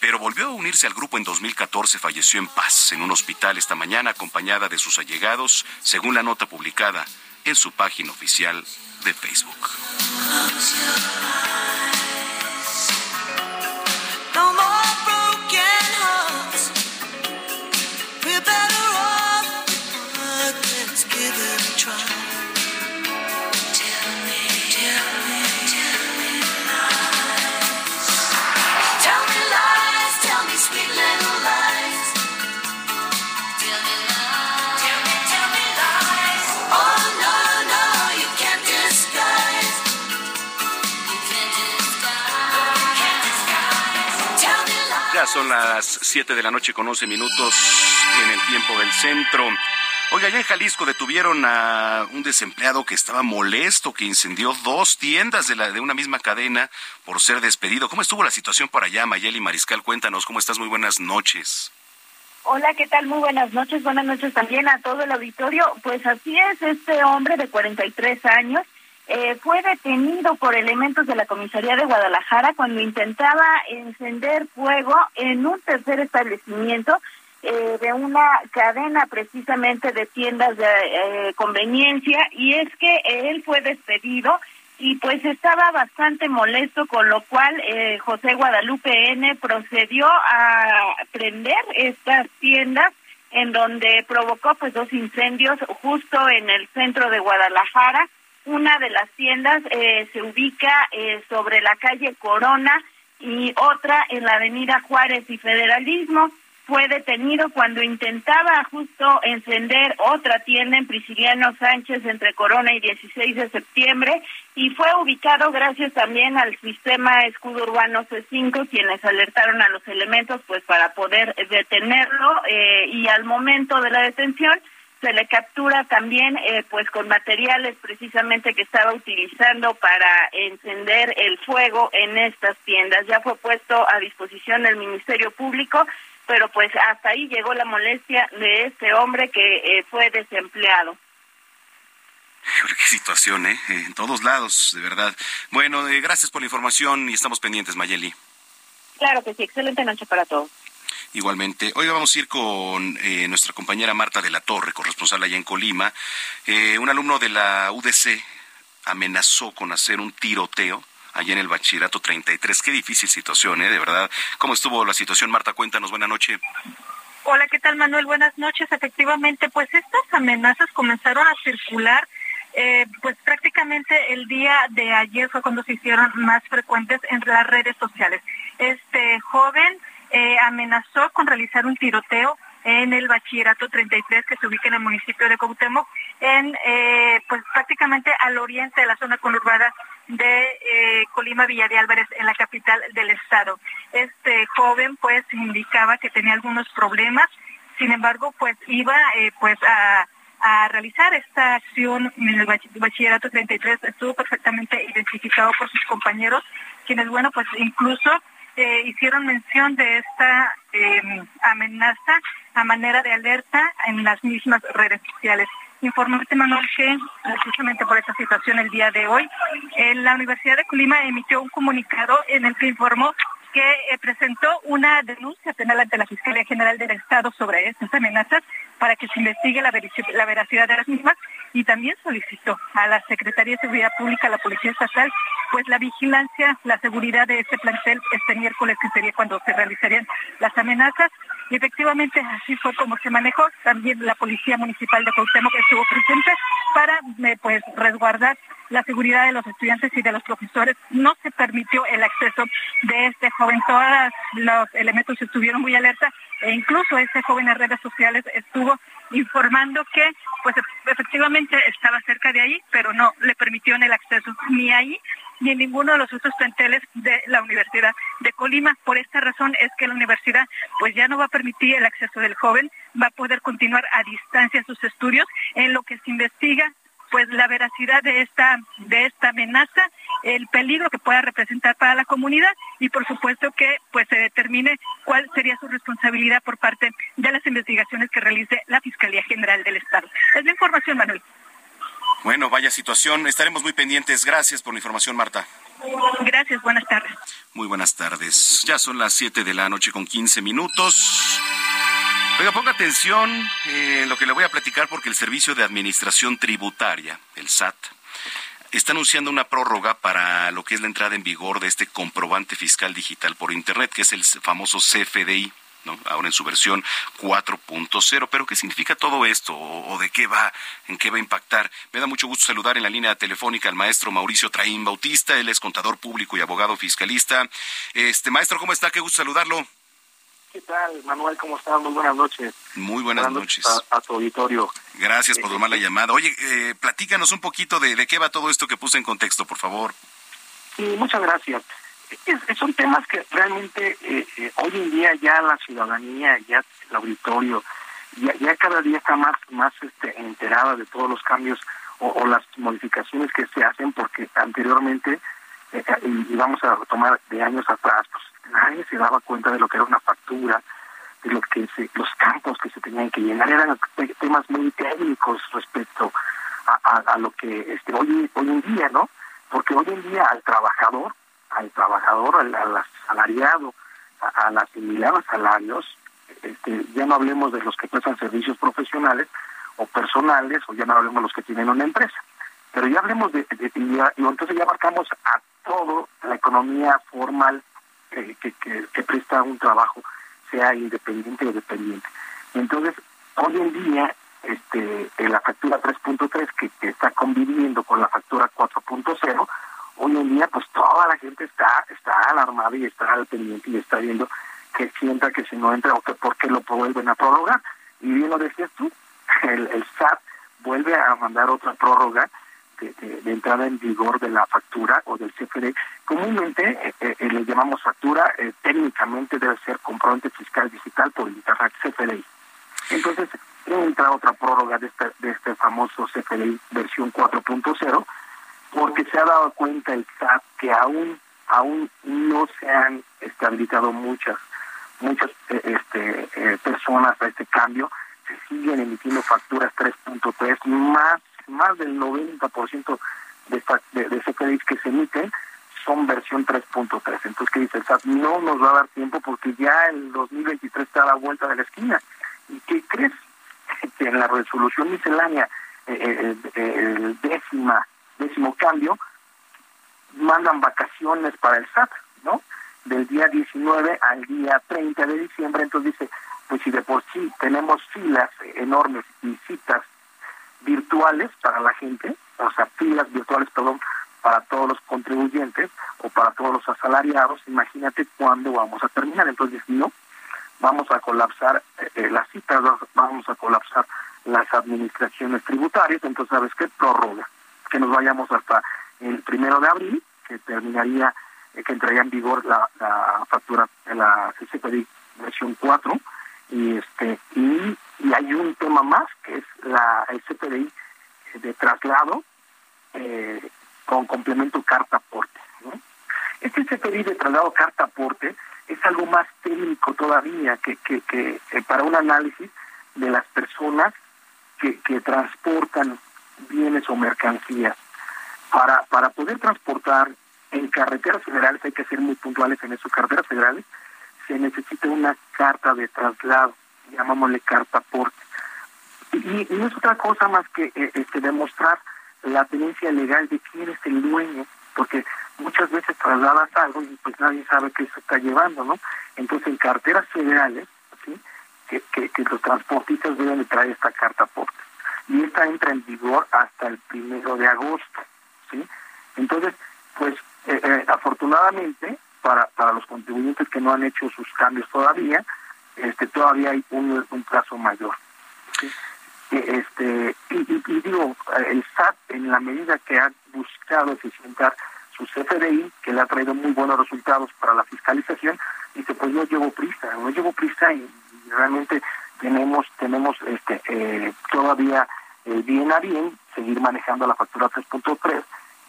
pero volvió a unirse al grupo en 2014, falleció en paz en un hospital esta mañana acompañada de sus allegados, según la nota publicada en su página oficial de Facebook. Son las 7 de la noche con 11 minutos en el tiempo del centro. Oiga, allá en Jalisco detuvieron a un desempleado que estaba molesto, que incendió dos tiendas de, la, de una misma cadena por ser despedido. ¿Cómo estuvo la situación por allá, Mayeli Mariscal? Cuéntanos, ¿cómo estás? Muy buenas noches. Hola, ¿qué tal? Muy buenas noches. Buenas noches también a todo el auditorio. Pues así es, este hombre de 43 años eh, fue detenido por elementos de la comisaría de Guadalajara cuando intentaba encender fuego en un tercer establecimiento eh, de una cadena precisamente de tiendas de eh, conveniencia y es que él fue despedido y pues estaba bastante molesto con lo cual José Guadalupe N procedió a prender estas tiendas en donde provocó pues dos incendios justo en el centro de Guadalajara una de las tiendas eh, se ubica eh, sobre la calle Corona y otra en la avenida Juárez y Federalismo. Fue detenido cuando intentaba justo encender otra tienda en Prisciliano Sánchez entre Corona y 16 de septiembre y fue ubicado gracias también al sistema escudo urbano C5 quienes alertaron a los elementos pues para poder detenerlo eh, y al momento de la detención se le captura también eh, pues con materiales precisamente que estaba utilizando para encender el fuego en estas tiendas. Ya fue puesto a disposición del Ministerio Público, pero pues hasta ahí llegó la molestia de este hombre que eh, fue desempleado. Qué situación, ¿eh? En todos lados, de verdad. Bueno, eh, gracias por la información y estamos pendientes, Mayeli. Claro que sí, excelente noche para todos. Igualmente. Hoy vamos a ir con eh, nuestra compañera Marta de la Torre, corresponsal allá en Colima. Eh, un alumno de la UDC amenazó con hacer un tiroteo allá en el bachillerato 33. Qué difícil situación, ¿eh? De verdad. ¿Cómo estuvo la situación, Marta? Cuéntanos. Buenas noches. Hola, ¿qué tal Manuel? Buenas noches. Efectivamente, pues estas amenazas comenzaron a circular eh, pues prácticamente el día de ayer fue cuando se hicieron más frecuentes en las redes sociales. Este joven eh, amenazó con realizar un tiroteo en el bachillerato 33 que se ubica en el municipio de Cuauhtémoc, en eh, pues prácticamente al oriente de la zona conurbada de eh, Colima Villa de Álvarez en la capital del estado. Este joven pues indicaba que tenía algunos problemas, sin embargo pues iba pues a, a realizar esta acción en el bachillerato 33 estuvo perfectamente identificado por sus compañeros, quienes bueno pues incluso eh, hicieron mención de esta em, amenaza a manera de alerta en las mismas redes sociales. Informarte, Manuel, que precisamente por esta situación el día de hoy, la Universidad de Colima emitió un comunicado en el que informó que eh, presentó una denuncia penal ante la Fiscalía General del Estado sobre estas amenazas para que se investigue la, la veracidad de las mismas y también solicitó a la Secretaría de Seguridad Pública, a la Policía Estatal, pues la vigilancia, la seguridad de este plantel este miércoles, que sería cuando se realizarían las amenazas. Y efectivamente así fue como se manejó. También la Policía Municipal de Cuauhtémoc estuvo presente para eh, pues resguardar la seguridad de los estudiantes y de los profesores. No se permitió el acceso de este joven. Todos los elementos estuvieron muy alerta e incluso este joven en redes sociales estuvo informando que pues efectivamente estaba cerca de ahí, pero no le permitieron el acceso ni ahí ni en ninguno de los otros planteles de la Universidad de Colima. Por esta razón es que la universidad pues ya no va a permitir el acceso del joven, va a poder continuar a distancia sus estudios en lo que se investiga pues la veracidad de esta de esta amenaza, el peligro que pueda representar para la comunidad y por supuesto que pues se determine cuál sería su responsabilidad por parte de las investigaciones que realice la Fiscalía General del Estado. Es la información, Manuel. Bueno, vaya situación. Estaremos muy pendientes. Gracias por la información, Marta. Gracias, buenas tardes. Muy buenas tardes. Ya son las 7 de la noche con 15 minutos. Oiga, ponga atención en lo que le voy a platicar porque el Servicio de Administración Tributaria, el SAT, está anunciando una prórroga para lo que es la entrada en vigor de este comprobante fiscal digital por Internet, que es el famoso CFDI. Ahora en su versión 4.0. Pero ¿qué significa todo esto? ¿O, de qué va? ¿En qué va a impactar? Me da mucho gusto saludar en la línea telefónica al maestro Mauricio Traín Bautista. Él es contador público y abogado fiscalista. Este maestro, ¿cómo está? Qué gusto saludarlo. ¿Qué tal, Manuel? ¿Cómo estás? Muy buenas noches. Muy buenas, noches. A, tu auditorio. Gracias por tomar la llamada. Oye, eh, platícanos un poquito de, de qué va todo esto que puse en contexto, por favor. Sí, muchas gracias son temas que realmente eh, eh, hoy en día ya la ciudadanía, ya el auditorio, ya, ya cada día está más, más este, enterada de todos los cambios o, las modificaciones que se hacen, porque anteriormente, eh, y, vamos a retomar de años atrás, pues nadie se daba cuenta de lo que era una factura, de lo que se, los campos que se tenían que llenar, eran temas muy técnicos respecto a, a, lo que este, hoy, hoy en día, ¿no? Porque hoy en día al trabajador al trabajador, al, asalariado, a, a similares salarios, este, ya no hablemos de los que prestan servicios profesionales o personales, o ya no hablemos de los que tienen una empresa, pero ya hablemos de, y, entonces ya abarcamos a todo la economía formal que, que, presta un trabajo, sea independiente o dependiente. Entonces, hoy en día, este, la factura 3.3 que, que está conviviendo con la factura 4.0, hoy en día pues toda la gente está está alarmada y está al pendiente y está viendo que sienta que si no entra o que por qué lo vuelven a prorrogar. Y bien lo decías tú, [laughs] el, el SAT vuelve a mandar otra prórroga de, entrada en vigor de la factura o del CFD. Comúnmente eh, eh, eh, le llamamos factura, técnicamente debe ser comprobante fiscal digital por Internet CFDI. Entonces entra otra prórroga de este, de este famoso CFDI versión 4.0 porque se ha dado cuenta el SAT que aún aún no se han habilitado muchas muchas eh, este, eh, personas a este cambio. Se siguen emitiendo facturas 3.3 más más del 90% de, de, de ese crédito que se emiten son versión 3.3 entonces qué dice el SAT no nos va a dar tiempo porque ya el 2023 está a la vuelta de la esquina. Y qué crees [laughs] que en la resolución miscelánea eh, el décima décimo cambio, mandan vacaciones para el SAT, ¿no? Del día 19 al día 30 de diciembre, entonces dice, pues si de por sí tenemos filas enormes y citas virtuales para la gente, o sea, filas virtuales, perdón, para todos los contribuyentes o para todos los asalariados, imagínate cuándo vamos a terminar. Entonces, no, vamos a colapsar eh, las citas, vamos a colapsar las administraciones tributarias, entonces, ¿sabes qué? Prórroga, que nos vayamos hasta el primero de abril, que terminaría, eh, que entraría en vigor la, la factura, la CPD versión 4, y este y, hay un tema más, que es la CPDI de traslado, eh, con complemento carta aporte. Este CPI de traslado carta aporte es algo más técnico todavía que, que, que eh, para un análisis de las personas que, que transportan bienes o mercancías. Para, para poder transportar en carreteras federales, hay que ser muy puntuales en eso, carreteras federales, se necesita una carta de traslado, llamámosle carta aporte. Y, no es otra cosa más que eh, este, demostrar la tenencia legal de quién es el dueño, porque muchas veces trasladas algo y pues nadie sabe qué se está llevando, ¿no? Entonces en carteras federales, ¿sí? que, que, los transportistas deben de traer esta carta aporte. Y esta entra en vigor hasta el primero de agosto, ¿sí? Entonces, pues eh, eh, afortunadamente para, para los contribuyentes que no han hecho sus cambios todavía, este todavía hay un, un plazo mayor. ¿sí? este y, digo el SAT en la medida que ha buscado eficientar su CFDI que le ha traído muy buenos resultados para la fiscalización dice pues no llevo prisa no llevo prisa y, realmente tenemos tenemos este eh, todavía el bien a bien seguir manejando la factura 3.3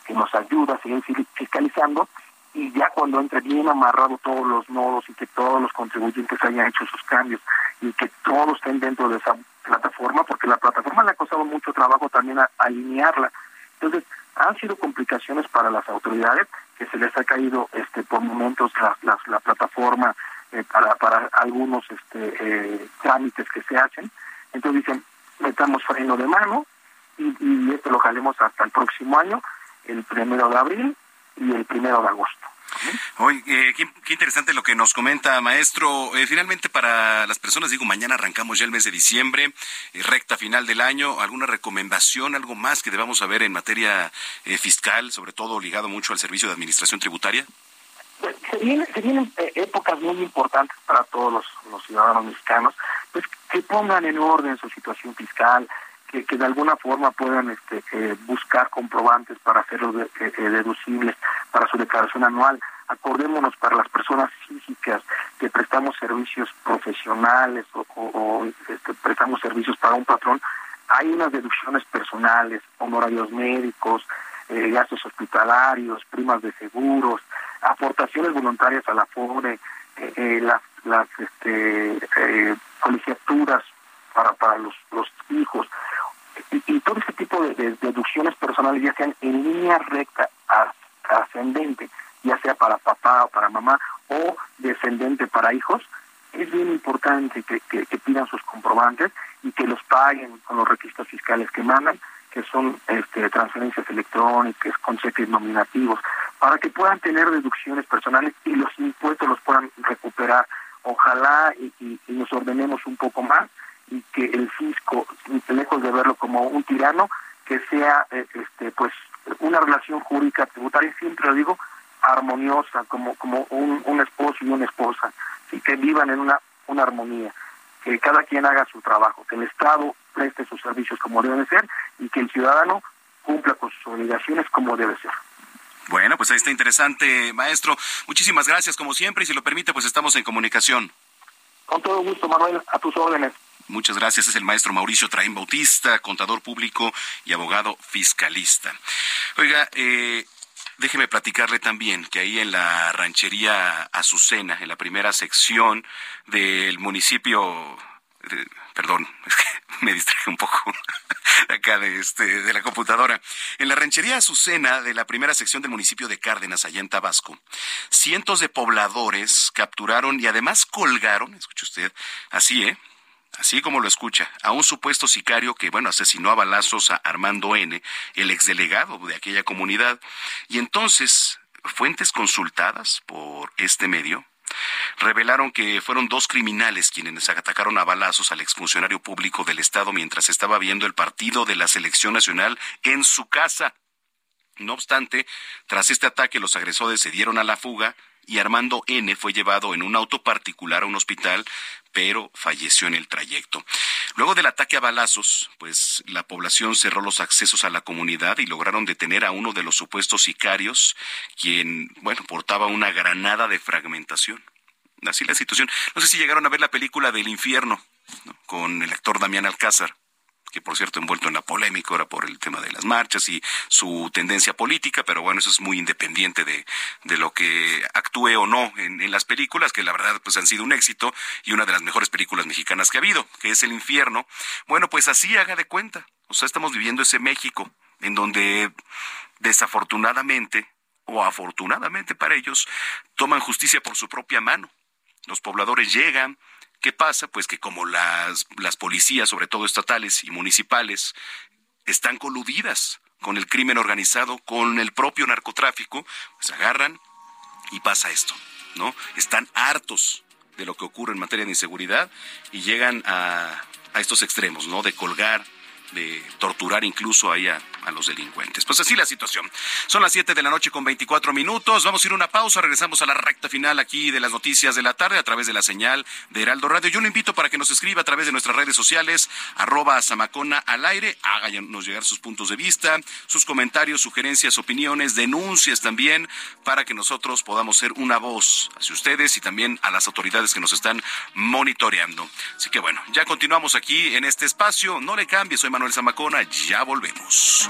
que nos ayuda a seguir fiscalizando y ya cuando entre bien amarrado todos los nodos y que todos los contribuyentes hayan hecho sus cambios y que todos estén dentro de esa plataforma, porque la plataforma le ha costado mucho trabajo también alinearla. Entonces, han sido complicaciones para las autoridades, que se les ha caído este por momentos la, la, plataforma eh, para, algunos este, eh, trámites que se hacen. Entonces dicen, metamos freno de mano y, y esto lo jalemos hasta el próximo año, el primero de abril y el primero de agosto. Hoy, eh, qué, interesante lo que nos comenta, maestro. Eh, finalmente, para las personas, digo, mañana arrancamos ya el mes de diciembre, eh, recta final del año. ¿Alguna recomendación, algo más que debamos saber en materia fiscal, sobre todo ligado mucho al servicio de administración tributaria? Se vienen, se vienen épocas muy importantes para todos los, ciudadanos mexicanos, pues que pongan en orden su situación fiscal, que, que de alguna forma puedan este, buscar comprobantes para hacerlos deducibles para su declaración anual. Acordémonos para las personas físicas que prestamos servicios profesionales o, este, prestamos servicios para un patrón, hay unas deducciones personales, honorarios médicos, eh, gastos hospitalarios, primas de seguros, aportaciones voluntarias a la FORE, eh, eh, las, las este, colegiaturas para, para los, los hijos, y, todo ese tipo de, de, deducciones personales ya sean en línea recta ascendente, ya sea para papá o para mamá o descendente para hijos, es bien importante que, que, pidan sus comprobantes y que los paguen con los requisitos fiscales que mandan, que son este, transferencias electrónicas, con cheques nominativos, para que puedan tener deducciones personales y los impuestos los puedan recuperar. Ojalá y, nos ordenemos un poco más y que el fisco, lejos de verlo como un tirano, que sea eh, este pues una relación jurídica tributaria, siempre lo digo, armoniosa, como, como un, un esposo y una esposa, y que vivan en una, una armonía, que cada quien haga su trabajo, que el Estado preste sus servicios como deben ser y que el ciudadano cumpla con sus obligaciones como debe ser. Bueno, pues ahí está interesante, maestro. Muchísimas gracias, como siempre, y si lo permite, pues estamos en comunicación. Con todo gusto, Manuel, a tus órdenes. Muchas gracias. Es el maestro Mauricio Traín Bautista, contador público y abogado fiscalista. Oiga, eh, déjeme platicarle también que ahí en la ranchería Azucena, en la primera sección del municipio, perdón, [laughs] es que me distraje un poco [laughs] acá de, este, de la computadora. En la ranchería Azucena de la primera sección del municipio de Cárdenas, allá en Tabasco, cientos de pobladores capturaron y además colgaron, escuche usted, así, ¿eh? así como lo escucha, a un supuesto sicario que, bueno, asesinó a balazos a Armando N., el exdelegado de aquella comunidad. Y entonces, fuentes consultadas por este medio revelaron que fueron dos criminales quienes atacaron a balazos al exfuncionario público del Estado mientras estaba viendo el partido de la selección nacional en su casa. No obstante, tras este ataque los agresores se dieron a la fuga y Armando N fue llevado en un auto particular a un hospital, pero falleció en el trayecto. Luego del ataque a balazos, pues la población cerró los accesos a la comunidad y lograron detener a uno de los supuestos sicarios, quien, bueno, portaba una granada de fragmentación. Así la situación. No sé si llegaron a ver la película del infierno, con el actor Damián Alcázar que por cierto envuelto en la polémica ahora por el tema de las marchas y su tendencia política, pero bueno, eso es muy independiente de, de lo que actúe o no en, en, las películas, que la verdad pues han sido un éxito y una de las mejores películas mexicanas que ha habido, que es El Infierno. Bueno, pues así haga de cuenta. O sea, estamos viviendo ese México en donde desafortunadamente o afortunadamente para ellos toman justicia por su propia mano. Los pobladores llegan, ¿Qué pasa? Pues que como las, las policías, sobre todo estatales y municipales, están coludidas con el crimen organizado, con el propio narcotráfico, pues agarran y pasa esto, ¿no? Están hartos de lo que ocurre en materia de inseguridad y llegan a, a estos extremos, ¿no? De colgar, de torturar incluso ahí a, a, los delincuentes. Pues así la situación. Son las 7 de la noche con 24 minutos. Vamos a ir a una pausa. Regresamos a la recta final aquí de las noticias de la tarde a través de la señal de Heraldo Radio. Yo lo invito para que nos escriba a través de nuestras redes sociales, arroba Samacona al aire. Háganos llegar sus puntos de vista, sus comentarios, sugerencias, opiniones, denuncias también, para que nosotros podamos ser una voz hacia ustedes y también a las autoridades que nos están monitoreando. Así que bueno, ya continuamos aquí en este espacio. No le cambie, soy Manuel Zamacona. Ya volvemos.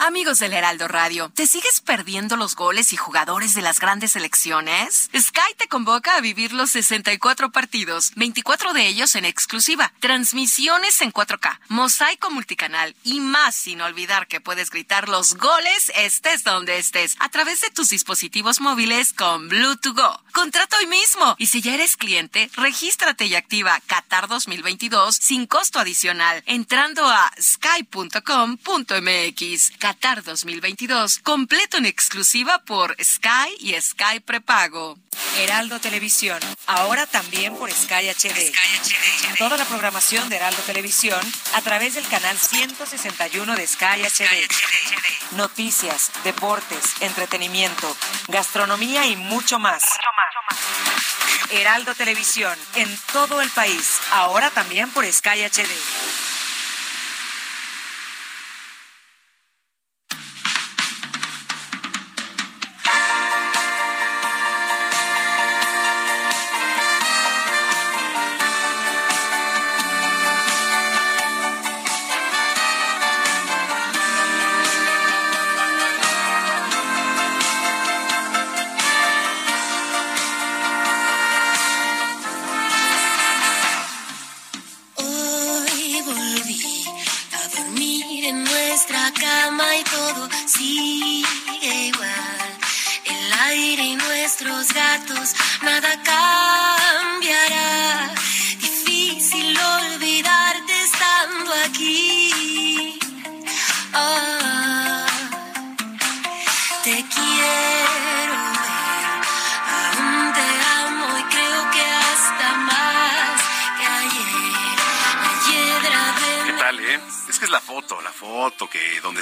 Amigos del Heraldo Radio, ¿te sigues perdiendo los goles y jugadores de las grandes selecciones? Sky te convoca a vivir los 64 partidos, 24 de ellos en exclusiva, transmisiones en 4K, mosaico multicanal y más sin olvidar que puedes gritar los goles estés donde estés a través de tus dispositivos móviles con Bluetooth Go. Contrata hoy mismo y si ya eres cliente, regístrate y activa Qatar 2022 sin costo adicional entrando a sky.com.mx. Qatar 2022, completo en exclusiva por Sky y Sky Prepago. Heraldo Televisión, ahora también por Sky HD. Toda la programación de Heraldo Televisión a través del canal 161 de Sky HD. Noticias, deportes, entretenimiento, gastronomía y mucho más. Heraldo Televisión, en todo el país, ahora también por Sky HD.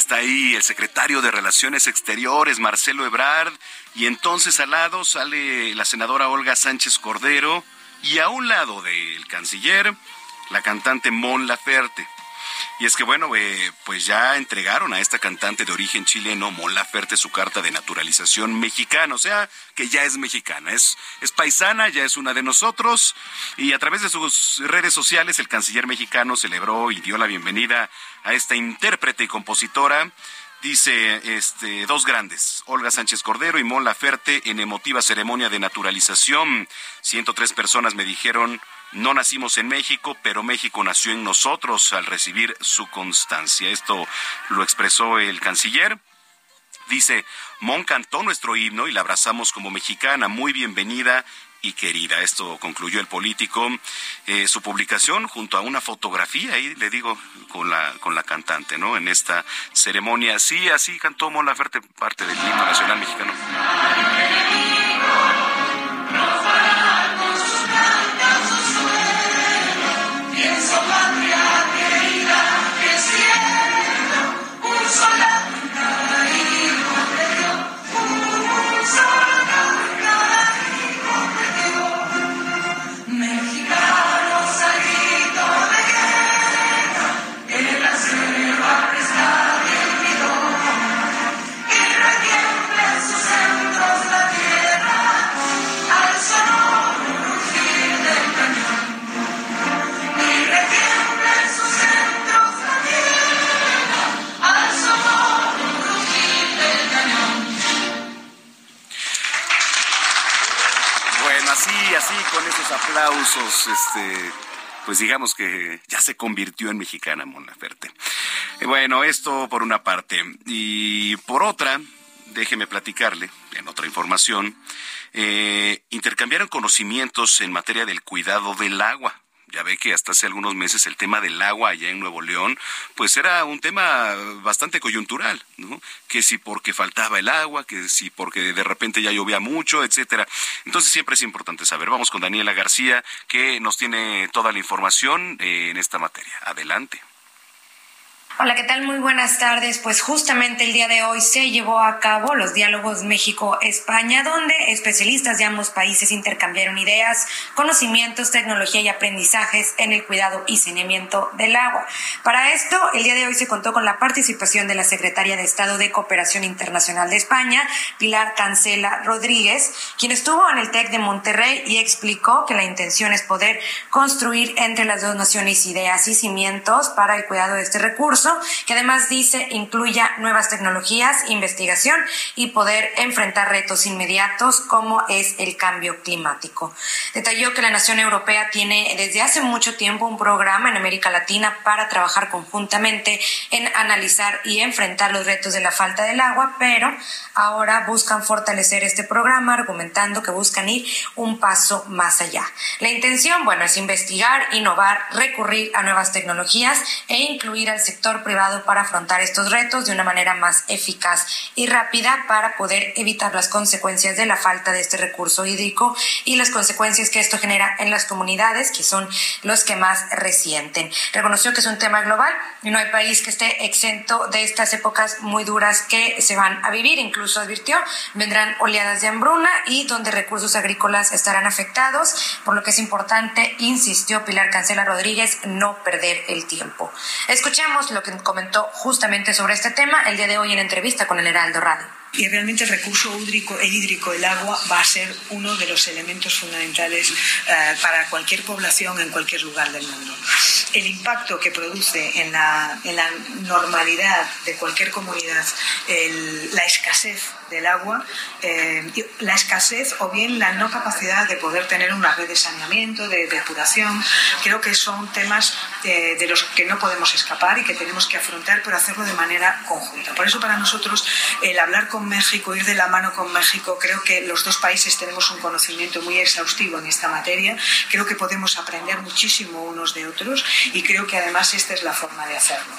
Está ahí el secretario de Relaciones Exteriores, Marcelo Ebrard, y entonces al lado sale la senadora Olga Sánchez Cordero, y a un lado del canciller, la cantante Mon Laferte. Y es que bueno, eh, pues ya entregaron a esta cantante de origen chileno, Mon Laferte, su carta de naturalización mexicana, o sea, que ya es mexicana, es, es paisana, ya es una de nosotros. Y a través de sus redes sociales, el canciller mexicano celebró y dio la bienvenida a esta intérprete y compositora dice este dos grandes, Olga Sánchez Cordero y Mon Laferte en emotiva ceremonia de naturalización. 103 personas me dijeron no nacimos en México, pero México nació en nosotros al recibir su constancia. Esto lo expresó el canciller. Dice, Mon cantó nuestro himno y la abrazamos como mexicana. Muy bienvenida y querida. Esto concluyó el político. Eh, su publicación junto a una fotografía, ahí le digo, con la, con la cantante, ¿no? En esta ceremonia. Sí, así cantó Mon Laferte, parte del himno nacional mexicano. Aplausos, este, pues digamos que ya se convirtió en mexicana Mon Laferte. Eh, bueno, esto por una parte. Y por otra, déjeme platicarle, en otra información, eh, intercambiaron conocimientos en materia del cuidado del agua. Ya ve que hasta hace algunos meses el tema del agua allá en Nuevo León, pues era un tema bastante coyuntural, ¿no? Que si porque faltaba el agua, que si porque de repente ya llovía mucho, etcétera. Entonces siempre es importante saber. Vamos con Daniela García, que nos tiene toda la información eh, en esta materia. Adelante. Hola, ¿qué tal? Muy buenas tardes. Pues justamente el día de hoy se llevó a cabo los diálogos México-España, donde especialistas de ambos países intercambiaron ideas, conocimientos, tecnología y aprendizajes en el cuidado y saneamiento del agua. Para esto, el día de hoy se contó con la participación de la secretaria de Estado de Cooperación Internacional de España, Pilar Cancela Rodríguez, quien estuvo en el TEC de Monterrey y explicó que la intención es poder construir entre las dos naciones ideas y cimientos para el cuidado de este recurso que además dice incluya nuevas tecnologías, investigación y poder enfrentar retos inmediatos como es el cambio climático. Detalló que la nación europea tiene desde hace mucho tiempo un programa en América Latina para trabajar conjuntamente en analizar y enfrentar los retos de la falta del agua, pero ahora buscan fortalecer este programa argumentando que buscan ir un paso más allá. La intención, bueno, es investigar, innovar, recurrir a nuevas tecnologías e incluir al sector privado para afrontar estos retos de una manera más eficaz y rápida para poder evitar las consecuencias de la falta de este recurso hídrico y las consecuencias que esto genera en las comunidades, que son los que más resienten. Reconoció que es un tema global y no hay país que esté exento de estas épocas muy duras que se van a vivir. Incluso advirtió, vendrán oleadas de hambruna y donde recursos agrícolas estarán afectados, por lo que es importante, insistió Pilar Cancela Rodríguez, no perder el tiempo. Escuchemos lo que comentó justamente sobre este tema el día de hoy en entrevista con el Heraldo Radio y realmente el recurso hídrico, el hídrico, el agua, va a ser uno de los elementos fundamentales eh, para cualquier población en cualquier lugar del mundo. El impacto que produce en la, en la normalidad de cualquier comunidad la escasez del agua, eh, la escasez o bien la no capacidad de poder tener una red de saneamiento, de depuración, creo que son temas eh, de los que no podemos escapar y que tenemos que afrontar, pero hacerlo de manera conjunta. Por eso para nosotros el hablar con México, ir de la mano con México. Creo que los dos países tenemos un conocimiento muy exhaustivo en esta materia. Creo que podemos aprender muchísimo unos de otros y creo que además esta es la forma de hacerlo.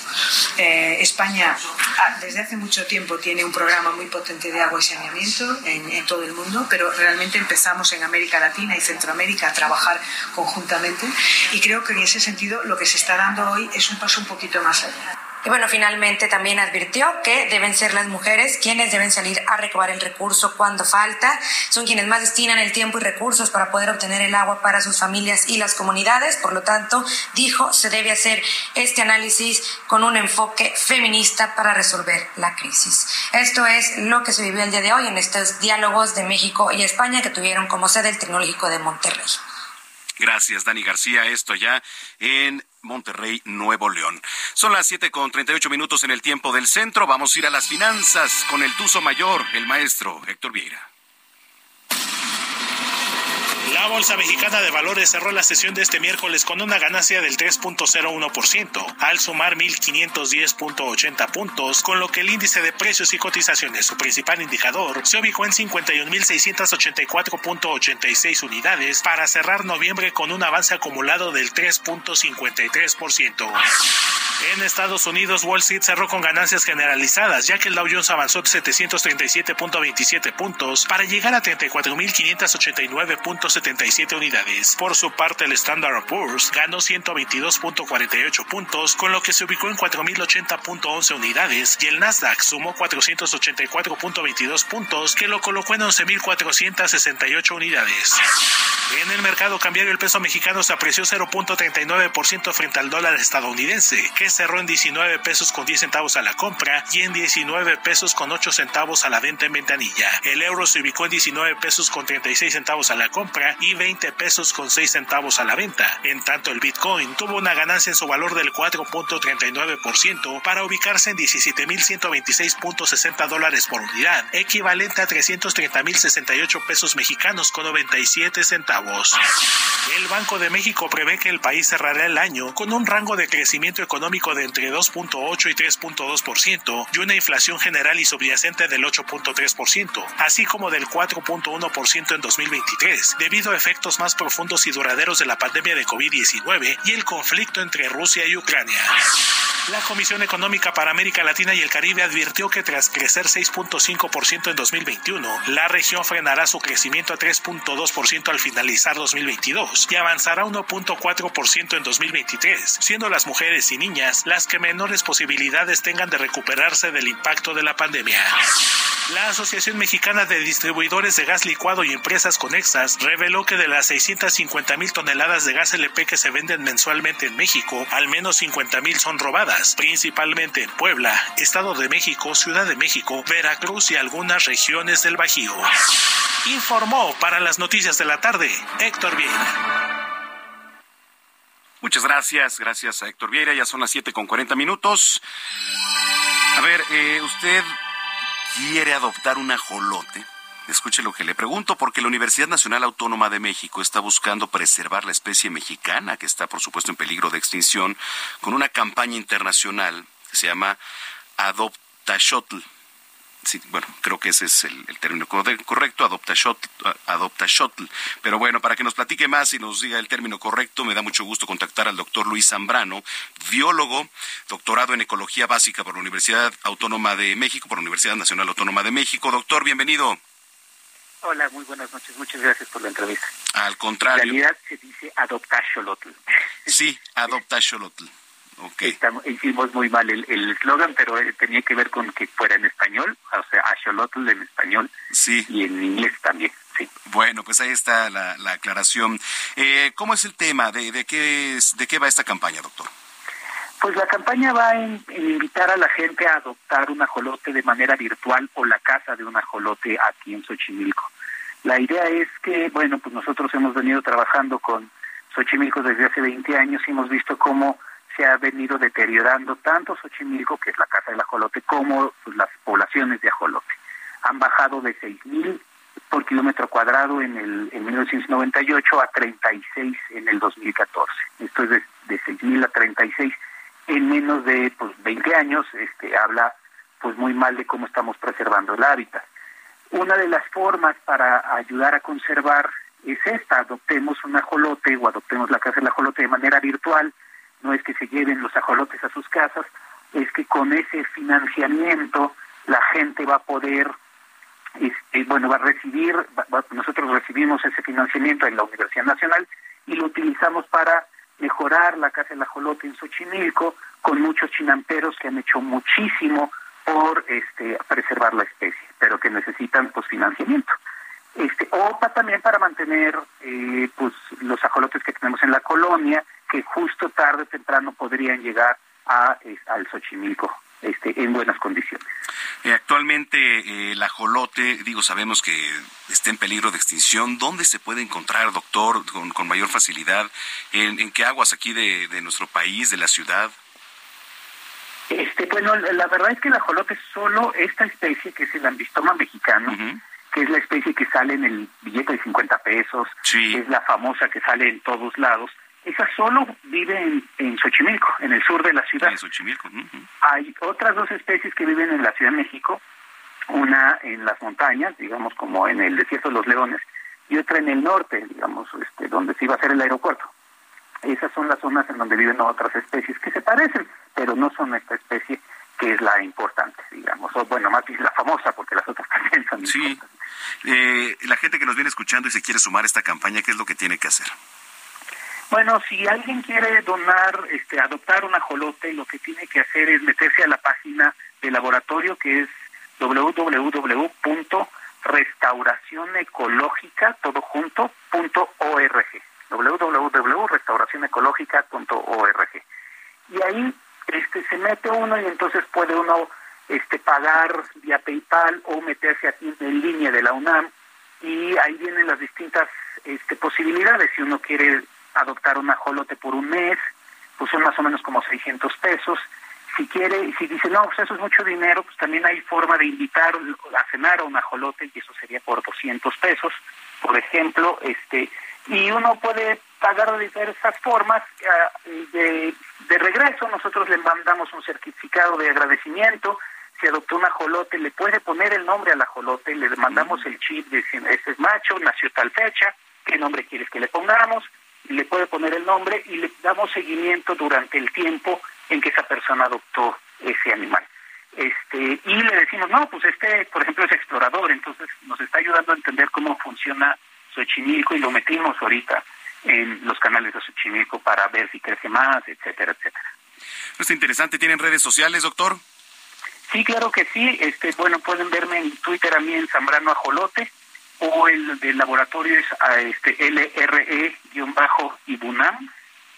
Eh, España desde hace mucho tiempo tiene un programa muy potente de de agua y saneamiento en, en, todo el mundo, pero realmente empezamos en América Latina y Centroamérica a trabajar conjuntamente y creo que en ese sentido lo que se está dando hoy es un paso un poquito más allá. Y bueno, finalmente también advirtió que deben ser las mujeres quienes deben salir a recabar el recurso cuando falta. Son quienes más destinan el tiempo y recursos para poder obtener el agua para sus familias y las comunidades. Por lo tanto, dijo, se debe hacer este análisis con un enfoque feminista para resolver la crisis. Esto es lo que se vivió el día de hoy en estos diálogos de México y España que tuvieron como sede el Tecnológico de Monterrey. Gracias, Dani García. Esto ya en Monterrey, Nuevo León. Son las siete con treinta y ocho minutos en el tiempo del centro. Vamos a ir a las finanzas con el Tuzo Mayor, el maestro Héctor Vieira. La Bolsa Mexicana de Valores cerró la sesión de este miércoles con una ganancia del 3.01%, al sumar 1.510.80 puntos, con lo que el índice de precios y cotizaciones, su principal indicador, se ubicó en 51.684.86 unidades para cerrar noviembre con un avance acumulado del 3.53%. En Estados Unidos, Wall Street cerró con ganancias generalizadas, ya que el Dow Jones avanzó 737.27 puntos para llegar a 34.589.77 unidades. Por su parte, el Standard Poor's ganó 122.48 puntos, con lo que se ubicó en 4.080.11 unidades, y el Nasdaq sumó 484.22 puntos, que lo colocó en 11.468 unidades. En el mercado cambiario, el peso mexicano se apreció 0.39% frente al dólar estadounidense, que cerró en 19 pesos con 10 centavos a la compra y en 19 pesos con 8 centavos a la venta en ventanilla. El euro se ubicó en 19 pesos con 36 centavos a la compra y 20 pesos con 6 centavos a la venta. En tanto, el Bitcoin tuvo una ganancia en su valor del 4.39% para ubicarse en 17.126.60 dólares por unidad, equivalente a 330.068 pesos mexicanos con 97 centavos. El Banco de México prevé que el país cerrará el año con un rango de crecimiento económico de entre 2.8 y 3.2% y una inflación general y subyacente del 8.3%, así como del 4.1% en 2023, debido a efectos más profundos y duraderos de la pandemia de COVID-19 y el conflicto entre Rusia y Ucrania. La Comisión Económica para América Latina y el Caribe advirtió que tras crecer 6.5% en 2021, la región frenará su crecimiento a 3.2% al finalizar 2022 y avanzará 1.4% en 2023, siendo las mujeres y niñas las que menores posibilidades tengan de recuperarse del impacto de la pandemia. La Asociación Mexicana de Distribuidores de Gas Licuado y Empresas Conexas reveló que de las 650 mil toneladas de gas LP que se venden mensualmente en México, al menos 50 mil son robadas, principalmente en Puebla, Estado de México, Ciudad de México, Veracruz y algunas regiones del Bajío. Informó para las noticias de la tarde Héctor Vieira. Muchas gracias, gracias a Héctor Vieira. Ya son las siete con cuarenta minutos. A ver, eh, usted quiere adoptar un ajolote. Escuche lo que le pregunto, porque la Universidad Nacional Autónoma de México está buscando preservar la especie mexicana, que está por supuesto en peligro de extinción, con una campaña internacional que se llama Adopta Shuttle. Sí, bueno, creo que ese es el, término correcto, adopta shuttle, adopta. Pero bueno, para que nos platique más y nos diga el término correcto, me da mucho gusto contactar al doctor Luis Zambrano, biólogo, doctorado en ecología básica por la Universidad Autónoma de México, por la Universidad Nacional Autónoma de México. Doctor, bienvenido. Hola, muy buenas noches. Muchas gracias por la entrevista. Al contrario. En realidad se dice adopta xolotl. Sí, adopta xolotl. Okay. Estamos, hicimos muy mal el eslogan, pero tenía que ver con que fuera en español, o sea, axolotl en español sí. y en inglés también. Sí. Bueno, pues ahí está la, la aclaración. Eh, ¿Cómo es el tema? ¿De, de, qué es, ¿De qué va esta campaña, doctor? Pues la campaña va en, invitar a la gente a adoptar un ajolote de manera virtual o la casa de un ajolote aquí en Xochimilco. La idea es que, bueno, pues nosotros hemos venido trabajando con Xochimilco desde hace 20 años y hemos visto cómo se ha venido deteriorando tanto Xochimilco, que es la casa del ajolote, como pues, las poblaciones de ajolote. Han bajado de 6.000 por kilómetro cuadrado en el en 1998 a 36 en el 2014. Esto es de, de 6.000 a 36 en menos de pues 20 años, este habla pues muy mal de cómo estamos preservando el hábitat. Una de las formas para ayudar a conservar es esta, adoptemos un ajolote o adoptemos la casa del ajolote de manera virtual, no es que se lleven los ajolotes a sus casas, es que con ese financiamiento la gente va a poder este, bueno, va a recibir, nosotros recibimos ese financiamiento en la Universidad Nacional y lo utilizamos para mejorar la Casa del Ajolote en Xochimilco con muchos chinamperos que han hecho muchísimo por este, preservar la especie, pero que necesitan pues financiamiento. Este, o también para mantener eh, pues los ajolotes que tenemos en la colonia, que justo tarde o temprano podrían llegar a, al Xochimilco este, en buenas condiciones. Eh, actualmente eh, el ajolote, digo, sabemos que está en peligro de extinción. ¿Dónde se puede encontrar, doctor, con, mayor facilidad? ¿En, qué aguas aquí de, nuestro país, de la ciudad? Este, bueno, la verdad es que el ajolote es solo esta especie que es el ambistoma mexicano, que es la especie que sale en el billete de 50 pesos, es la famosa que sale en todos lados esa solo vive en, en Xochimilco, en el sur de la ciudad. En Xochimilco. Hay otras dos especies que viven en la Ciudad de México, una en las montañas, digamos como en el desierto de los leones, y otra en el norte, digamos, este, donde se iba a hacer el aeropuerto. Esas son las zonas en donde viven otras especies que se parecen, pero no son esta especie que es la importante, digamos, o bueno, más bien la famosa, porque las otras [laughs] también son sí. Eh, la gente que nos viene escuchando y se quiere sumar a esta campaña, ¿qué es lo que tiene que hacer? Bueno, si alguien quiere donar, este, adoptar un ajolote, lo que tiene que hacer es meterse a la página del laboratorio que es www.restauracionecológica, todo junto, punto org, www.restauracionecológica.org. Y ahí este, se mete uno y entonces puede uno este, pagar vía PayPal o meterse aquí en línea de la UNAM y ahí vienen las distintas este, posibilidades. Si uno quiere adoptar un ajolote por un mes, pues son más o menos como 600 pesos. Si quiere, si dice, no, pues eso es mucho dinero, pues también hay forma de invitar a cenar a un ajolote y eso sería por 200 pesos, por ejemplo, este, y uno puede pagar de diversas formas. Eh, de, de regreso, nosotros le mandamos un certificado de agradecimiento. Si adoptó un ajolote, le puede poner el nombre al ajolote, le mandamos el chip de este es macho, nació tal fecha, qué nombre quieres que le pongamos, le puede poner el nombre y le damos seguimiento durante el tiempo en que esa persona adoptó ese animal. Este, y le decimos, no, pues este, por ejemplo, es explorador, entonces nos está ayudando a entender cómo funciona Xochimilco y lo metimos ahorita en los canales de Xochimilco para ver si crece más, etcétera, etcétera. Es interesante, ¿tienen redes sociales, doctor? Sí, claro que sí. Este, bueno, pueden verme en Twitter a mí en Zambrano Ajolote o el del laboratorio es a este LRE-IBUNAM.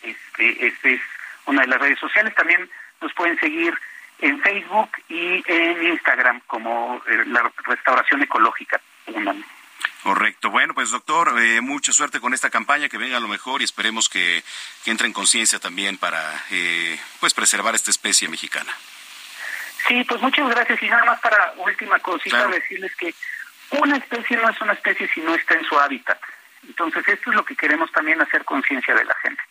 Este, este es una de las redes sociales. También nos pueden seguir en Facebook y en Instagram como eh, la Restauración Ecológica UNAM. Correcto. Bueno, pues doctor, eh, mucha suerte con esta campaña, que venga a lo mejor y esperemos que, entre en conciencia también para eh, pues preservar esta especie mexicana. Sí, pues muchas gracias. Y nada más para última cosita, decirles que una especie no es una especie si no está en su hábitat. Entonces, esto es lo que queremos también hacer conciencia de la gente.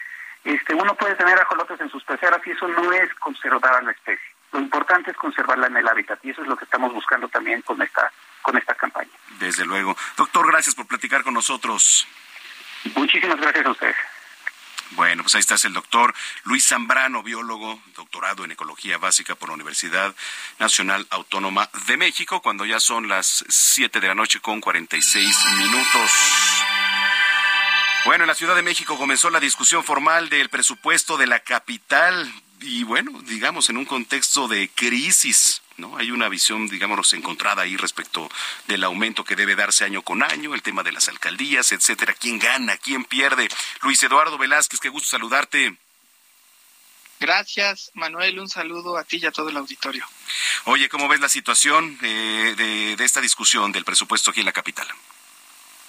Este, uno puede tener ajolotes en sus peceras y eso no es conservar a la especie. Lo importante es conservarla en el hábitat y eso es lo que estamos buscando también con esta con esta campaña. Desde luego. Doctor, gracias por platicar con nosotros. Muchísimas gracias a ustedes. Bueno, pues ahí está el doctor Luis Zambrano, biólogo, doctorado en ecología básica por la Universidad Nacional Autónoma de México, cuando ya son las 7 de la noche con 46 minutos. Bueno, en la Ciudad de México comenzó la discusión formal del presupuesto de la capital y bueno, digamos en un contexto de crisis ¿no? Hay una visión, digamos, encontrada ahí respecto del aumento que debe darse año con año, el tema de las alcaldías, etcétera, quién gana, quién pierde. Luis Eduardo Velázquez, qué gusto saludarte. Gracias, Manuel. Un saludo a ti y a todo el auditorio. Oye, ¿cómo ves la situación eh, de, de esta discusión del presupuesto aquí en la capital?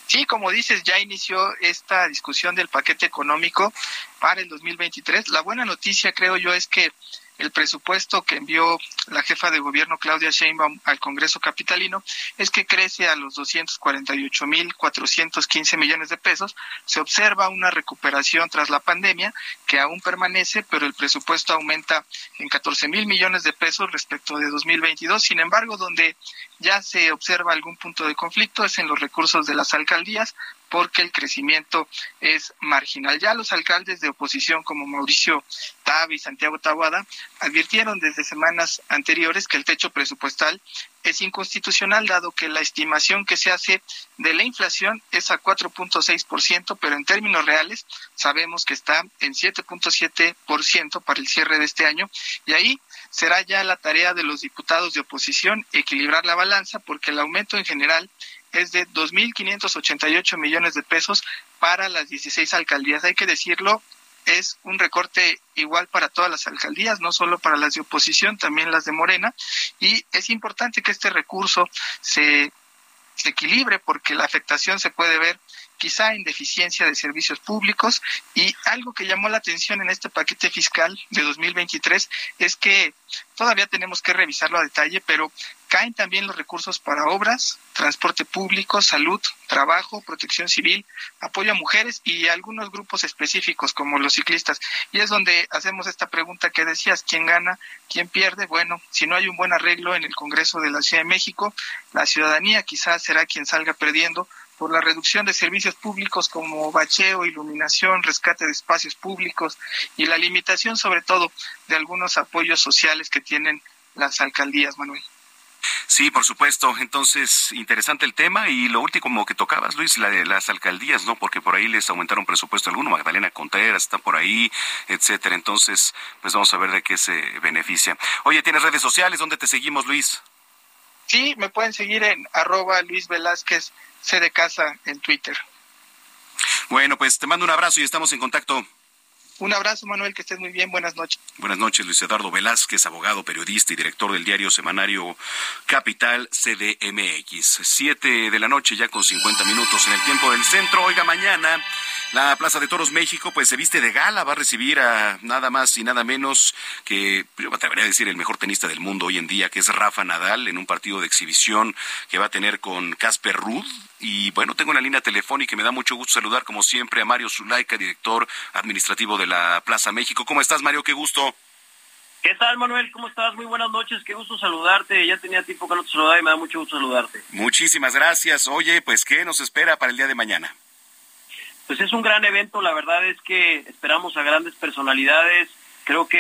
Sí, como dices, ya inició esta discusión del paquete económico para el 2023. La buena noticia, creo yo, es que el presupuesto que envió la jefa de gobierno Claudia Sheinbaum al Congreso capitalino es que crece a los 248.415 millones de pesos. Se observa una recuperación tras la pandemia que aún permanece, pero el presupuesto aumenta en 14 mil millones de pesos respecto de 2022. Sin embargo, donde ya se observa algún punto de conflicto es en los recursos de las alcaldías, porque el crecimiento es marginal. Ya los alcaldes de oposición como Mauricio Tabi y Santiago Tabuada advirtieron desde semanas anteriores que el techo presupuestal es inconstitucional dado que la estimación que se hace de la inflación es a 4.6%, pero en términos reales sabemos que está en 7.7% para el cierre de este año y ahí será ya la tarea de los diputados de oposición equilibrar la balanza porque el aumento en general es de 2.588 millones de pesos para las 16 alcaldías. Hay que decirlo, es un recorte igual para todas las alcaldías, no solo para las de oposición, también las de Morena. Y es importante que este recurso se, se equilibre porque la afectación se puede ver quizá en deficiencia de servicios públicos y algo que llamó la atención en este paquete fiscal de 2023 es que todavía tenemos que revisarlo a detalle, pero caen también los recursos para obras, transporte público, salud, trabajo, protección civil, apoyo a mujeres y algunos grupos específicos como los ciclistas. Y es donde hacemos esta pregunta que decías, ¿quién gana? ¿Quién pierde? Bueno, si no hay un buen arreglo en el Congreso de la Ciudad de México, la ciudadanía quizás será quien salga perdiendo por la reducción de servicios públicos como bacheo, iluminación, rescate de espacios públicos y la limitación sobre todo de algunos apoyos sociales que tienen las alcaldías, Manuel. Sí, por supuesto. Entonces, interesante el tema y lo último que tocabas, Luis, la de las alcaldías, ¿no? Porque por ahí les aumentaron presupuesto alguno, Magdalena Contreras está por ahí, etcétera. Entonces, pues vamos a ver de qué se beneficia. Oye, ¿tienes redes sociales? ¿Dónde te seguimos, Luis? Sí, me pueden seguir en arroba Luis Velázquez C de casa en Twitter. Bueno, pues te mando un abrazo y estamos en contacto. Un abrazo, Manuel, que estés muy bien. Buenas noches. Buenas noches, Luis Eduardo Velázquez, abogado, periodista y director del diario semanario Capital CDMX. Siete de la noche, ya con 50 minutos en el tiempo del centro. Oiga, mañana la Plaza de Toros México, pues se viste de gala, va a recibir a nada más y nada menos que, yo me atrevería a decir, el mejor tenista del mundo hoy en día, que es Rafa Nadal, en un partido de exhibición que va a tener con Casper Ruud, y bueno, tengo una línea telefónica y me da mucho gusto saludar, como siempre, a Mario Zulaika, director administrativo de la Plaza México. ¿Cómo estás, Mario? Qué gusto. ¿Qué tal, Manuel? ¿Cómo estás? Muy buenas noches. Qué gusto saludarte. Ya tenía tiempo que no te saludaba y me da mucho gusto saludarte. Muchísimas gracias. Oye, pues, ¿qué nos espera para el día de mañana? Pues es un gran evento. La verdad es que esperamos a grandes personalidades creo que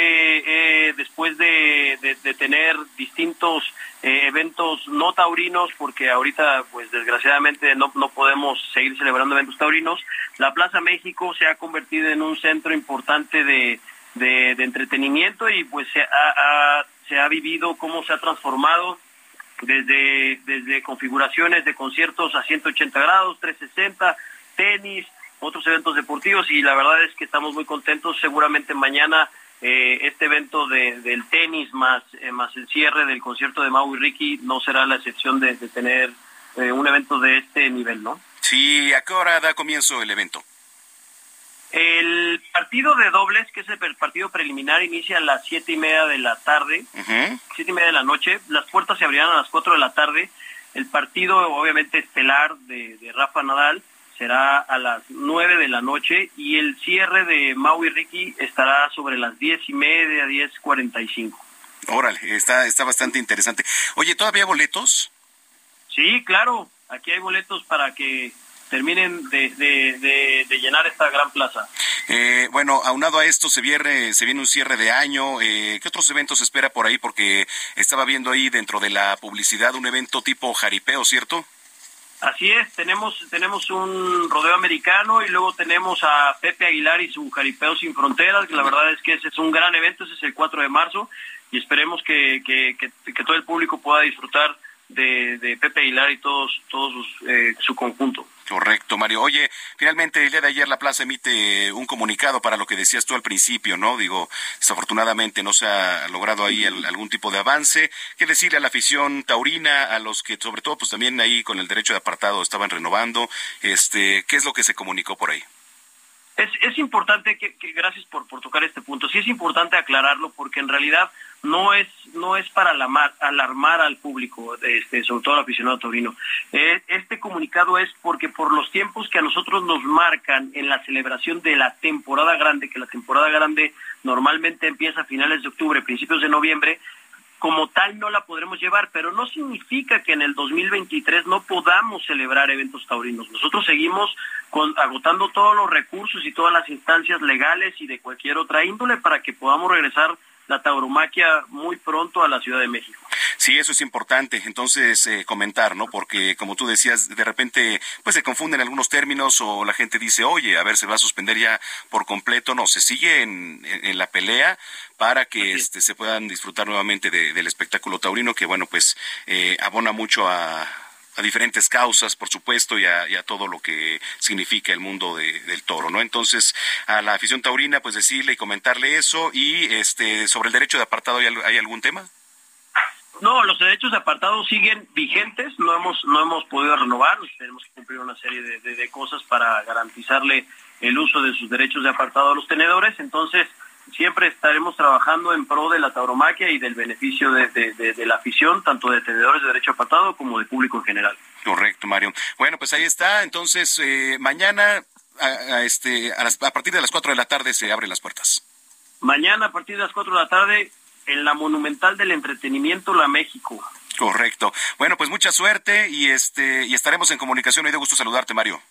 eh, después de, tener distintos eh, eventos no taurinos, porque ahorita pues desgraciadamente no, no podemos seguir celebrando eventos taurinos, la Plaza México se ha convertido en un centro importante de, de, entretenimiento y pues se ha, se ha vivido cómo se ha transformado desde, desde configuraciones de conciertos a 180 grados, 360, tenis, otros eventos deportivos y la verdad es que estamos muy contentos. Seguramente mañana eh, este evento de, del tenis más, eh, más el cierre del concierto de Mau y Ricky no será la excepción de, tener eh, un evento de este nivel, ¿no? Sí, ¿a qué hora da comienzo el evento? El partido de dobles, que es el partido preliminar, inicia a las siete y media de la tarde, siete y media de la noche. Las puertas se abrirán a las cuatro de la tarde. El partido, obviamente, estelar de, de Rafa Nadal será a las 9 de la noche y el cierre de Mau y Ricky estará sobre las diez y media, 10.45. Órale, está, está bastante interesante. Oye, ¿todavía boletos? Sí, claro, aquí hay boletos para que terminen de, de, llenar esta gran plaza. Eh, bueno, aunado a esto se viene, se viene un cierre de año. Eh, ¿Qué otros eventos espera por ahí? Porque estaba viendo ahí dentro de la publicidad un evento tipo jaripeo, ¿cierto? Así es, tenemos, tenemos un rodeo americano y luego tenemos a Pepe Aguilar y su Jaripeo Sin Fronteras, que la verdad es que ese es un gran evento, ese es el 4 de marzo y esperemos que, que, que, todo el público pueda disfrutar de, de Pepe Aguilar y todos, todos eh, su conjunto. Correcto, Mario. Oye, finalmente el día de ayer la plaza emite un comunicado para lo que decías tú al principio, ¿no? Digo, desafortunadamente no se ha logrado ahí algún tipo de avance. ¿Qué decirle a la afición taurina, a los que sobre todo pues también ahí con el derecho de apartado estaban renovando? Este, ¿qué es lo que se comunicó por ahí? Es, es importante que, gracias por, por tocar este punto. Sí es importante aclararlo porque en realidad no es no es para alarmar, al público, este, sobre todo al aficionado taurino. Eh, este comunicado es porque por los tiempos que a nosotros nos marcan en la celebración de la temporada grande, que la temporada grande normalmente empieza a finales de octubre, principios de noviembre, como tal no la podremos llevar, pero no significa que en el 2023 no podamos celebrar eventos taurinos. Nosotros seguimos con, agotando todos los recursos y todas las instancias legales y de cualquier otra índole para que podamos regresar la tauromaquia muy pronto a la Ciudad de México. Sí, eso es importante, entonces eh, comentar, ¿no? Porque como tú decías, de repente pues se confunden algunos términos o la gente dice, oye, a ver, se va a suspender ya por completo. No, se sigue en, la pelea para que este, se puedan disfrutar nuevamente del espectáculo taurino, que bueno, pues eh, abona mucho a a diferentes causas, por supuesto, y a, todo lo que significa el mundo del toro, ¿no? Entonces, a la afición taurina, pues decirle y comentarle eso, y este sobre el derecho de apartado, ¿hay, algún tema? No, los derechos de apartado siguen vigentes, no hemos no hemos podido renovar, tenemos que cumplir una serie de, de cosas para garantizarle el uso de sus derechos de apartado a los tenedores, entonces siempre estaremos trabajando en pro de la tauromaquia y del beneficio de, la afición, tanto de tenedores de derecho apartado como de público en general. Correcto, Mario. Bueno, pues ahí está. Entonces, eh, mañana a, este, a, partir de las 4 de la tarde se abren las puertas. Mañana a partir de las 4 de la tarde en la Monumental del Entretenimiento La México. Correcto. Bueno, pues mucha suerte y este y estaremos en comunicación. Hoy de gusto saludarte, Mario.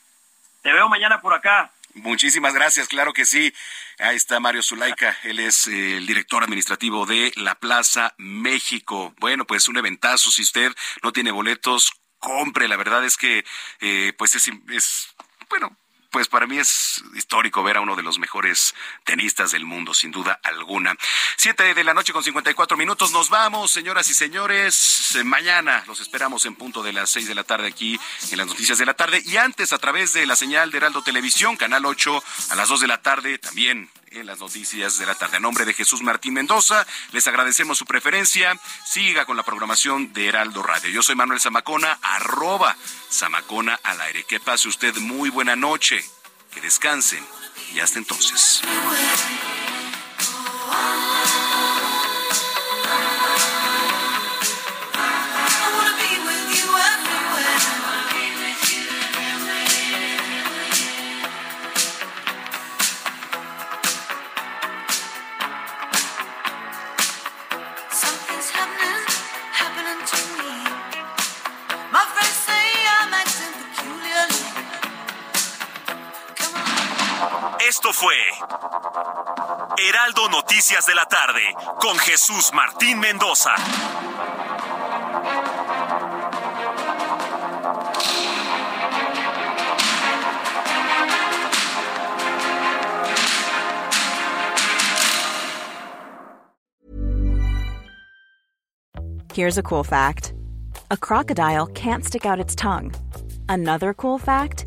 Te veo mañana por acá. Muchísimas gracias, claro que sí. Ahí está Mario Zulaika, él es eh, el director administrativo de la Plaza México. Bueno, pues un eventazo, si usted no tiene boletos, compre. La verdad es que, eh, pues es, es, bueno, pues para mí es histórico ver a uno de los mejores tenistas del mundo, sin duda alguna. Siete de la noche con 54 minutos. Nos vamos, señoras y señores. Mañana los esperamos en punto de las seis de la tarde aquí en las noticias de la tarde. Y antes, a través de la señal de Heraldo Televisión, Canal 8, a las dos de la tarde, también en las noticias de la tarde. A nombre de Jesús Martín Mendoza, les agradecemos su preferencia. Siga con la programación de Heraldo Radio. Yo soy Manuel Zamacona, arroba Zamacona al aire. Que pase usted muy buena noche, que descansen y hasta entonces. Fue Heraldo Noticias de la tarde con Jesús Martín Mendoza. Here's a cool fact. A crocodile can't stick out its tongue. Another cool fact